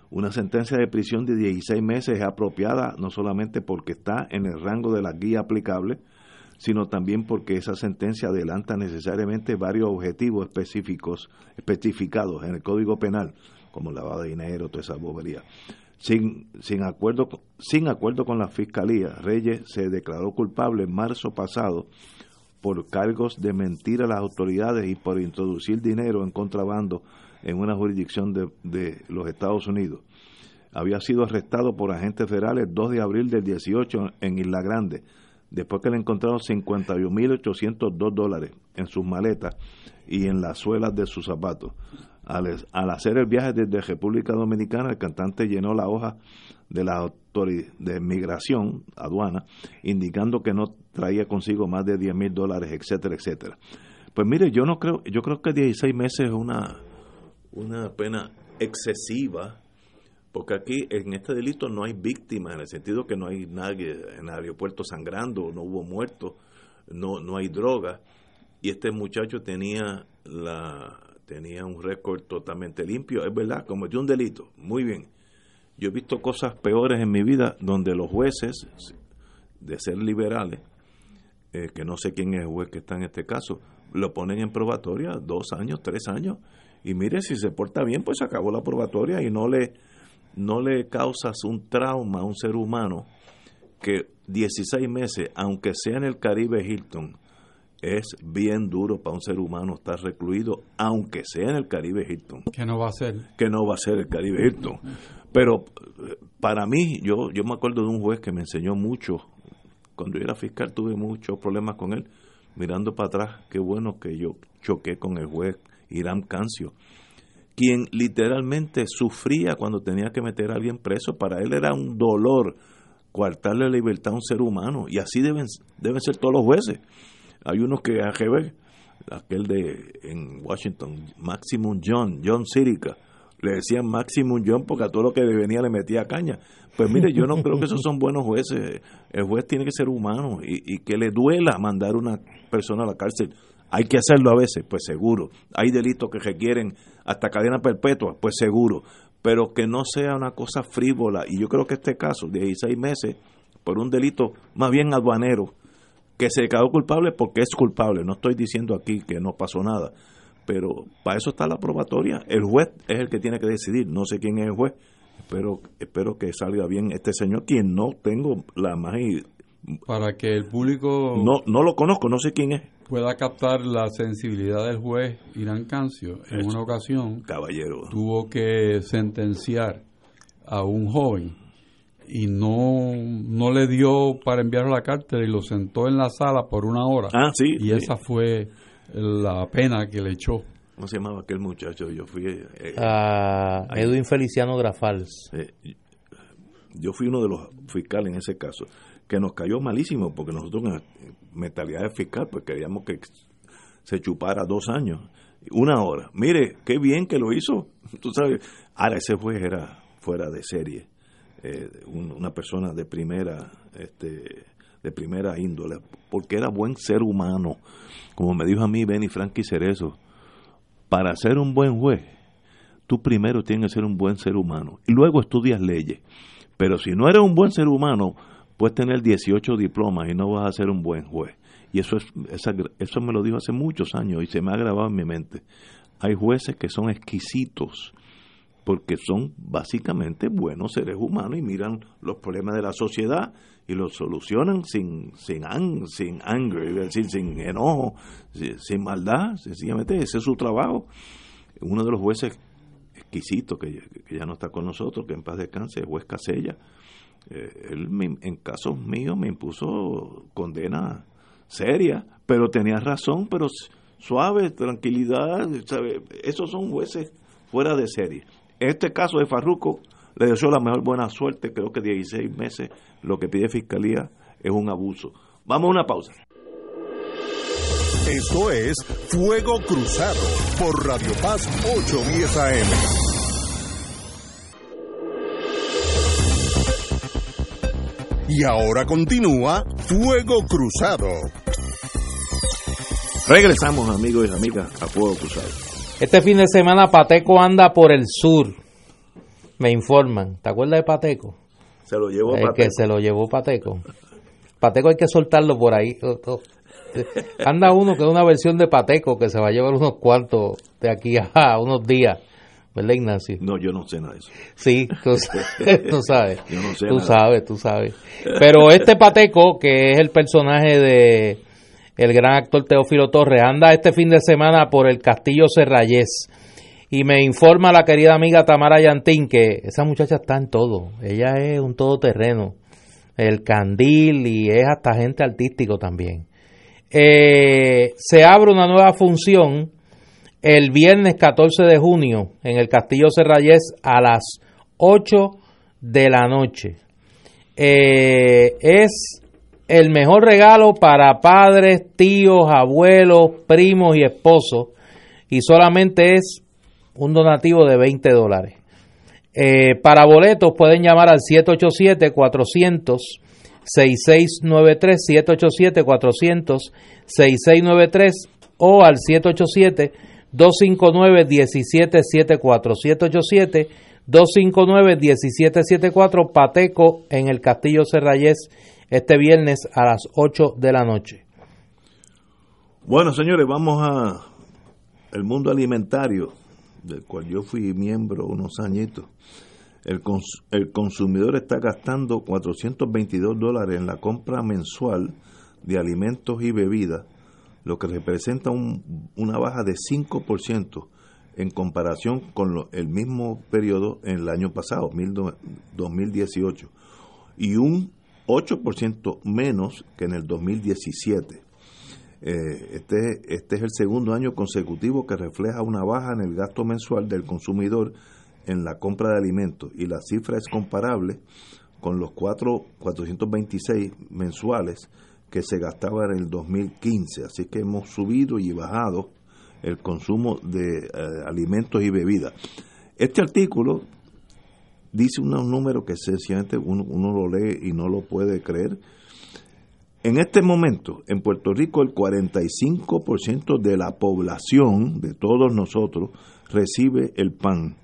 Una sentencia de prisión de 16 meses es apropiada no solamente porque está en el rango de la guía aplicable, sino también porque esa sentencia adelanta necesariamente varios objetivos específicos especificados en el Código Penal, como lavado de dinero, toda esa bobería. Sin, sin, acuerdo, sin acuerdo con la Fiscalía, Reyes se declaró culpable en marzo pasado por cargos de mentir a las autoridades y por introducir dinero en contrabando en una jurisdicción de, los Estados Unidos. Había sido arrestado por agentes federales el 2 de abril del 18 en Isla Grande, después que le encontraron 51.802 dólares en sus maletas y en las suelas de sus zapatos. Al, al, hacer el viaje desde República Dominicana, el cantante llenó la hoja de la autoridad de migración, aduana, indicando que no traía consigo más de 10 mil dólares, etcétera, etcétera. Pues mire, yo no creo, yo creo que 16 meses es una una pena excesiva, porque aquí en este delito no hay víctimas, en el sentido que no hay nadie en el aeropuerto sangrando, no hubo muertos, no, no hay droga, y este muchacho tenía la tenía un récord totalmente limpio, es verdad, cometió un delito, muy bien. Yo he visto cosas peores en mi vida donde los jueces, de ser liberales, eh, que no sé quién es el juez que está en este caso, lo ponen en probatoria dos años, tres años, y mire, si se porta bien, pues se acabó la probatoria y no le, no le causas un trauma a un ser humano que 16 meses, aunque sea en el Caribe Hilton, es bien duro para un ser humano estar recluido, aunque sea en el Caribe Hilton. Que no va a ser. Que no va a ser el Caribe Hilton. Pero eh, para mí, yo, yo me acuerdo de un juez que me enseñó mucho. Cuando yo era fiscal tuve muchos problemas con él. Mirando para atrás, qué bueno que yo choqué con el juez Irán Cancio, quien literalmente sufría cuando tenía que meter a alguien preso. Para él era un dolor coartarle la libertad a un ser humano. Y así deben, deben ser todos los jueces. Hay unos que AGB, aquel de en Washington, Maximum John, John Sirica, le decían Maximum John porque a todo lo que venía le metía caña. Pues mire, yo no creo que esos son buenos jueces. El juez tiene que ser humano y, y que le duela mandar una persona a la cárcel. Hay que hacerlo a veces, pues seguro. Hay delitos que requieren hasta cadena perpetua, pues seguro. Pero que no sea una cosa frívola. Y yo creo que este caso, de 16 meses, por un delito más bien aduanero, que se quedó culpable porque es culpable. No estoy diciendo aquí que no pasó nada, pero para eso está la probatoria. El juez es el que tiene que decidir. No sé quién es el juez. Espero, espero que salga bien este señor, quien no tengo la más. Para que el público. No, no lo conozco, no sé quién es. Pueda captar la sensibilidad del juez Irán Cancio. En una ocasión. Caballero. Tuvo que sentenciar a un joven y no, no le dio para enviarlo a la cárcel y lo sentó en la sala por una hora. Ah, sí. Y esa fue la pena que le echó. ¿Cómo se llamaba aquel muchacho? Yo fui... Eh, a Edwin Feliciano Grafals. Eh, yo fui uno de los fiscales en ese caso, que nos cayó malísimo, porque nosotros en mentalidad fiscal, pues queríamos que se chupara dos años, una hora. Mire, qué bien que lo hizo, tú sabes. Ahora, ese juez era fuera de serie eh, una persona de primera este, de primera índole porque era buen ser humano como me dijo a mí Benny Frankie Cerezo para ser un buen juez tú primero tienes que ser un buen ser humano y luego estudias leyes pero si no eres un buen ser humano puedes tener 18 diplomas y no vas a ser un buen juez y eso es eso me lo dijo hace muchos años y se me ha grabado en mi mente hay jueces que son exquisitos porque son básicamente buenos seres humanos y miran los problemas de la sociedad y los solucionan sin sin sin anger, sin, sin enojo, sin, maldad, sencillamente ese es su trabajo. Uno de los jueces exquisitos que, ya no está con nosotros, que en paz descanse, el juez Casella, eh, él en casos míos me impuso condena seria, pero tenía razón, pero suave, tranquilidad, esos son jueces fuera de serie. Este caso de Farruco le deseo la mejor buena suerte, creo que 16 meses, lo que pide Fiscalía es un abuso. Vamos a una pausa. Esto es Fuego Cruzado por Radio Paz 810 AM. Y ahora continúa Fuego Cruzado. Regresamos amigos y amigas a Fuego Cruzado. Este fin de semana Pateco anda por el sur. Me informan. ¿Te acuerdas de Pateco? Se lo llevó Pateco. que se lo llevó Pateco. Pateco hay que soltarlo por ahí. Anda uno que es una versión de Pateco que se va a llevar unos cuantos de aquí a unos días. ¿Verdad, Ignacio? No, yo no sé nada de eso. Sí, tú, sabes. Yo no sé tú sabes, tú sabes. Pero este Pateco, que es el personaje de el gran actor Teófilo Torres, anda este fin de semana por el Castillo Serrayés. Y me informa la querida amiga Tamara Yantín que esa muchacha está en todo. Ella es un todoterreno. El candil y es hasta gente artístico también. Eh, se abre una nueva función el viernes 14 de junio en el Castillo Serrayés a las 8 de la noche. Eh, es el mejor regalo para padres, tíos, abuelos, primos y esposos y solamente es un donativo de 20 dólares. Eh, para boletos pueden llamar al 787-400-6693, 787-400-6693 o al 787 259-1774. 787-259-1774. Pateco en el Castillo Serrayés este viernes a las 8 de la noche. Bueno, señores, vamos a el mundo alimentario, del cual yo fui miembro unos añitos. El, el consumidor está gastando 422 dólares en la compra mensual de alimentos y bebidas, lo que representa un, una baja de 5% en comparación con el mismo periodo en el año pasado, 2018, y un 8% menos que en el 2017. Eh, este, este es el segundo año consecutivo que refleja una baja en el gasto mensual del consumidor en la compra de alimentos y la cifra es comparable con los 4, 426 mensuales que se gastaban en el 2015. Así que hemos subido y bajado el consumo de eh, alimentos y bebidas. Este artículo dice unos números que sencillamente uno, uno lo lee y no lo puede creer. En este momento, en Puerto Rico, el 45% de la población, de todos nosotros, recibe el pan,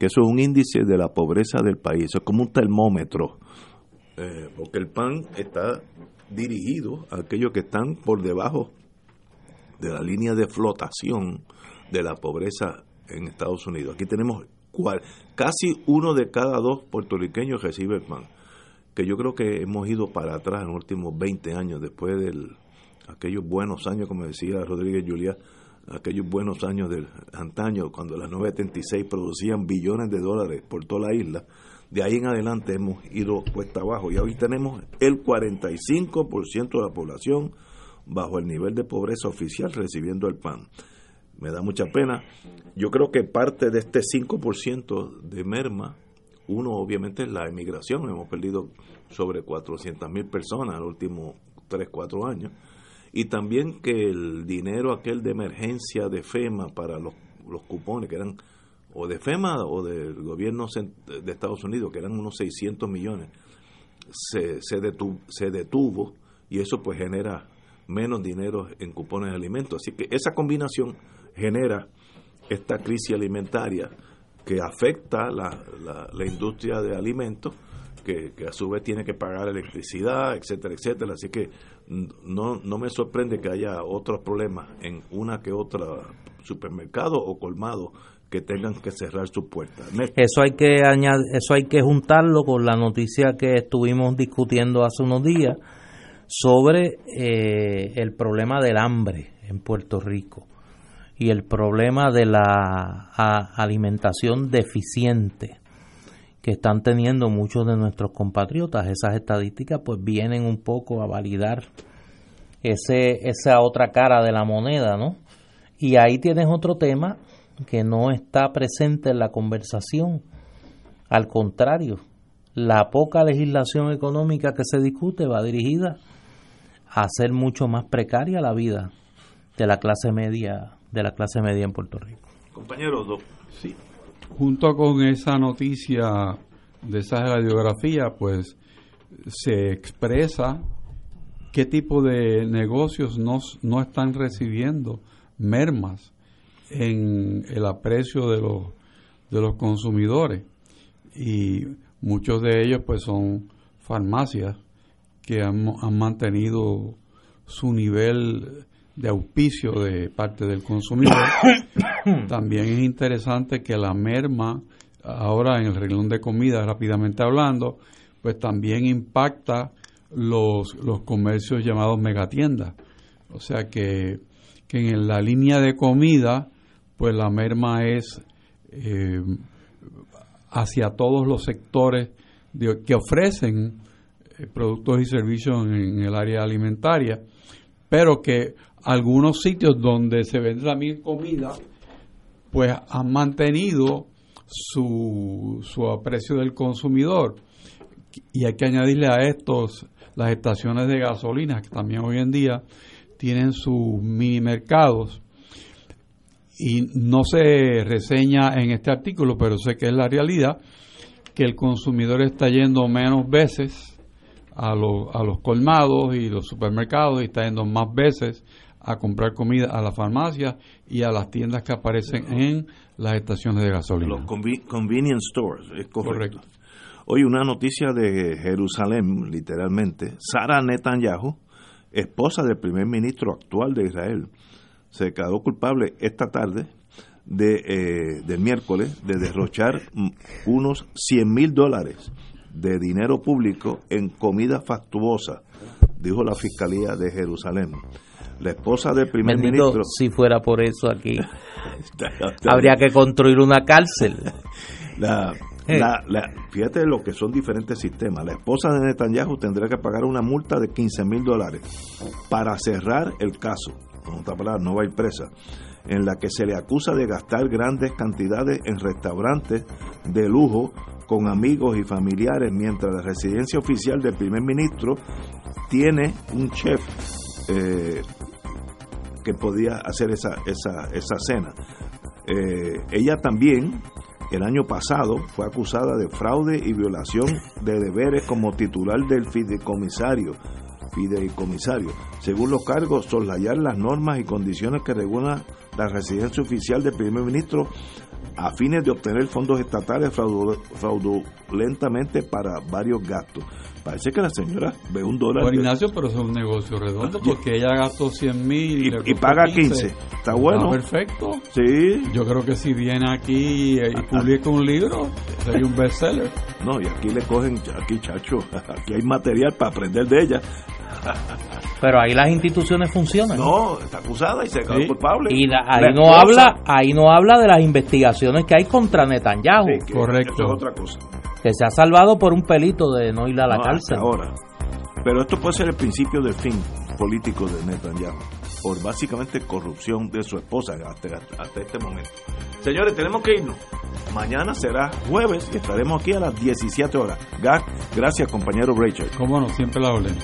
que eso es un índice de la pobreza del país, eso es como un termómetro, eh, porque el pan está dirigido a aquellos que están por debajo de la línea de flotación de la pobreza en Estados Unidos. Aquí tenemos casi uno de cada dos puertorriqueños recibe pan, que yo creo que hemos ido para atrás en los últimos 20 años, después de aquellos buenos años, como decía Rodríguez Juliá, aquellos buenos años del antaño, cuando las 976 producían billones de dólares por toda la isla, de ahí en adelante hemos ido cuesta abajo y hoy tenemos el 45% de la población bajo el nivel de pobreza oficial recibiendo el pan. Me da mucha pena. Yo creo que parte de este 5% de merma, uno obviamente es la emigración. Hemos perdido sobre 400 mil personas en los últimos 3, 4 años. Y también que el dinero aquel de emergencia de FEMA para los, los cupones, que eran o de FEMA o del gobierno de Estados Unidos, que eran unos 600 millones, se, se, detuvo, se detuvo y eso pues genera menos dinero en cupones de alimentos. Así que esa combinación genera esta crisis alimentaria que afecta la, la, industria de alimentos, que, a su vez tiene que pagar electricidad, etcétera, etcétera. Así que no, no me sorprende que haya otros problemas en una que otra supermercado o colmado que tengan que cerrar sus puertas. Eso hay que añadir, eso hay que juntarlo con la noticia que estuvimos discutiendo hace unos días sobre eh, el problema del hambre en Puerto Rico y el problema de la alimentación deficiente que están teniendo muchos de nuestros compatriotas. Esas estadísticas pues vienen un poco a validar ese, esa otra cara de la moneda, ¿no? Y ahí tienes otro tema que no está presente en la conversación. Al contrario, la poca legislación económica que se discute va dirigida hacer mucho más precaria la vida de la clase media de la clase media en Puerto Rico. Compañero, sí. Junto con esa noticia de esa radiografía, pues se expresa qué tipo de negocios no, no están recibiendo mermas en el aprecio de los, de los consumidores. Y muchos de ellos pues son farmacias que han, mantenido su nivel de auspicio de parte del consumidor. También es interesante que la merma, ahora en el renglón de comida, rápidamente hablando, pues también impacta los, los comercios llamados megatiendas. O sea que, que en la línea de comida, pues la merma es eh, hacia todos los sectores que ofrecen eh, productos y servicios en, el área alimentaria, pero que algunos sitios donde se vende también comida, pues han mantenido su, su aprecio del consumidor. Y hay que añadirle a estos las estaciones de gasolina, que también hoy en día tienen sus mini mercados. Y no se reseña en este artículo, pero sé que es la realidad, que el consumidor está yendo menos veces a, los, a los colmados y los supermercados y está yendo más veces a comprar comida a la farmacia y a las tiendas que aparecen en las estaciones de gasolina. Los convenience stores, es correcto. Hoy una noticia de Jerusalén, literalmente. Sara Netanyahu, esposa del primer ministro actual de Israel, se quedó culpable esta tarde de, eh, del miércoles de derrochar unos 100 mil dólares de dinero público en comida factuosa, dijo la Fiscalía de Jerusalén. La esposa del primer ministro... Si fuera por eso aquí, habría que construir una cárcel. La, la, fíjate lo que son diferentes sistemas. La esposa de Netanyahu tendrá que pagar una multa de 15 mil dólares para cerrar el caso. No va a ir presa en la que se le acusa de gastar grandes cantidades en restaurantes de lujo con amigos y familiares, mientras la residencia oficial del primer ministro tiene un chef eh, que podía hacer esa, esa, esa cena. Eh, ella también, el año pasado, fue acusada de fraude y violación de deberes como titular del fideicomisario fideicomisario. Según los cargos, soslayar las normas y condiciones que regulan la residencia oficial del primer ministro a fines de obtener fondos estatales fraudulentamente para varios gastos. Parece que la señora ve un dólar. Bueno, Ignacio, pero es un negocio redondo porque ella gastó 100 mil y, paga 15. Está bueno. perfecto. Sí. Yo creo que si viene aquí y publica un libro, sería un bestseller. No, y aquí le cogen, aquí chacho, aquí hay material para aprender de ella. Pero ahí las instituciones funcionan. No, está acusada y se quedó culpable. Y ahí no habla, ahí no habla de las investigaciones que hay contra Netanyahu. Correcto. otra cosa. Que se ha salvado por un pelito de no ir a la cárcel. Ahora. Pero esto puede ser el principio del fin político de Netanyahu por básicamente corrupción de su esposa hasta, hasta, este momento. Señores, tenemos que irnos. Mañana será jueves y estaremos aquí a las 17 horas. Gracias, compañero Rachel. Cómo no, siempre la orden.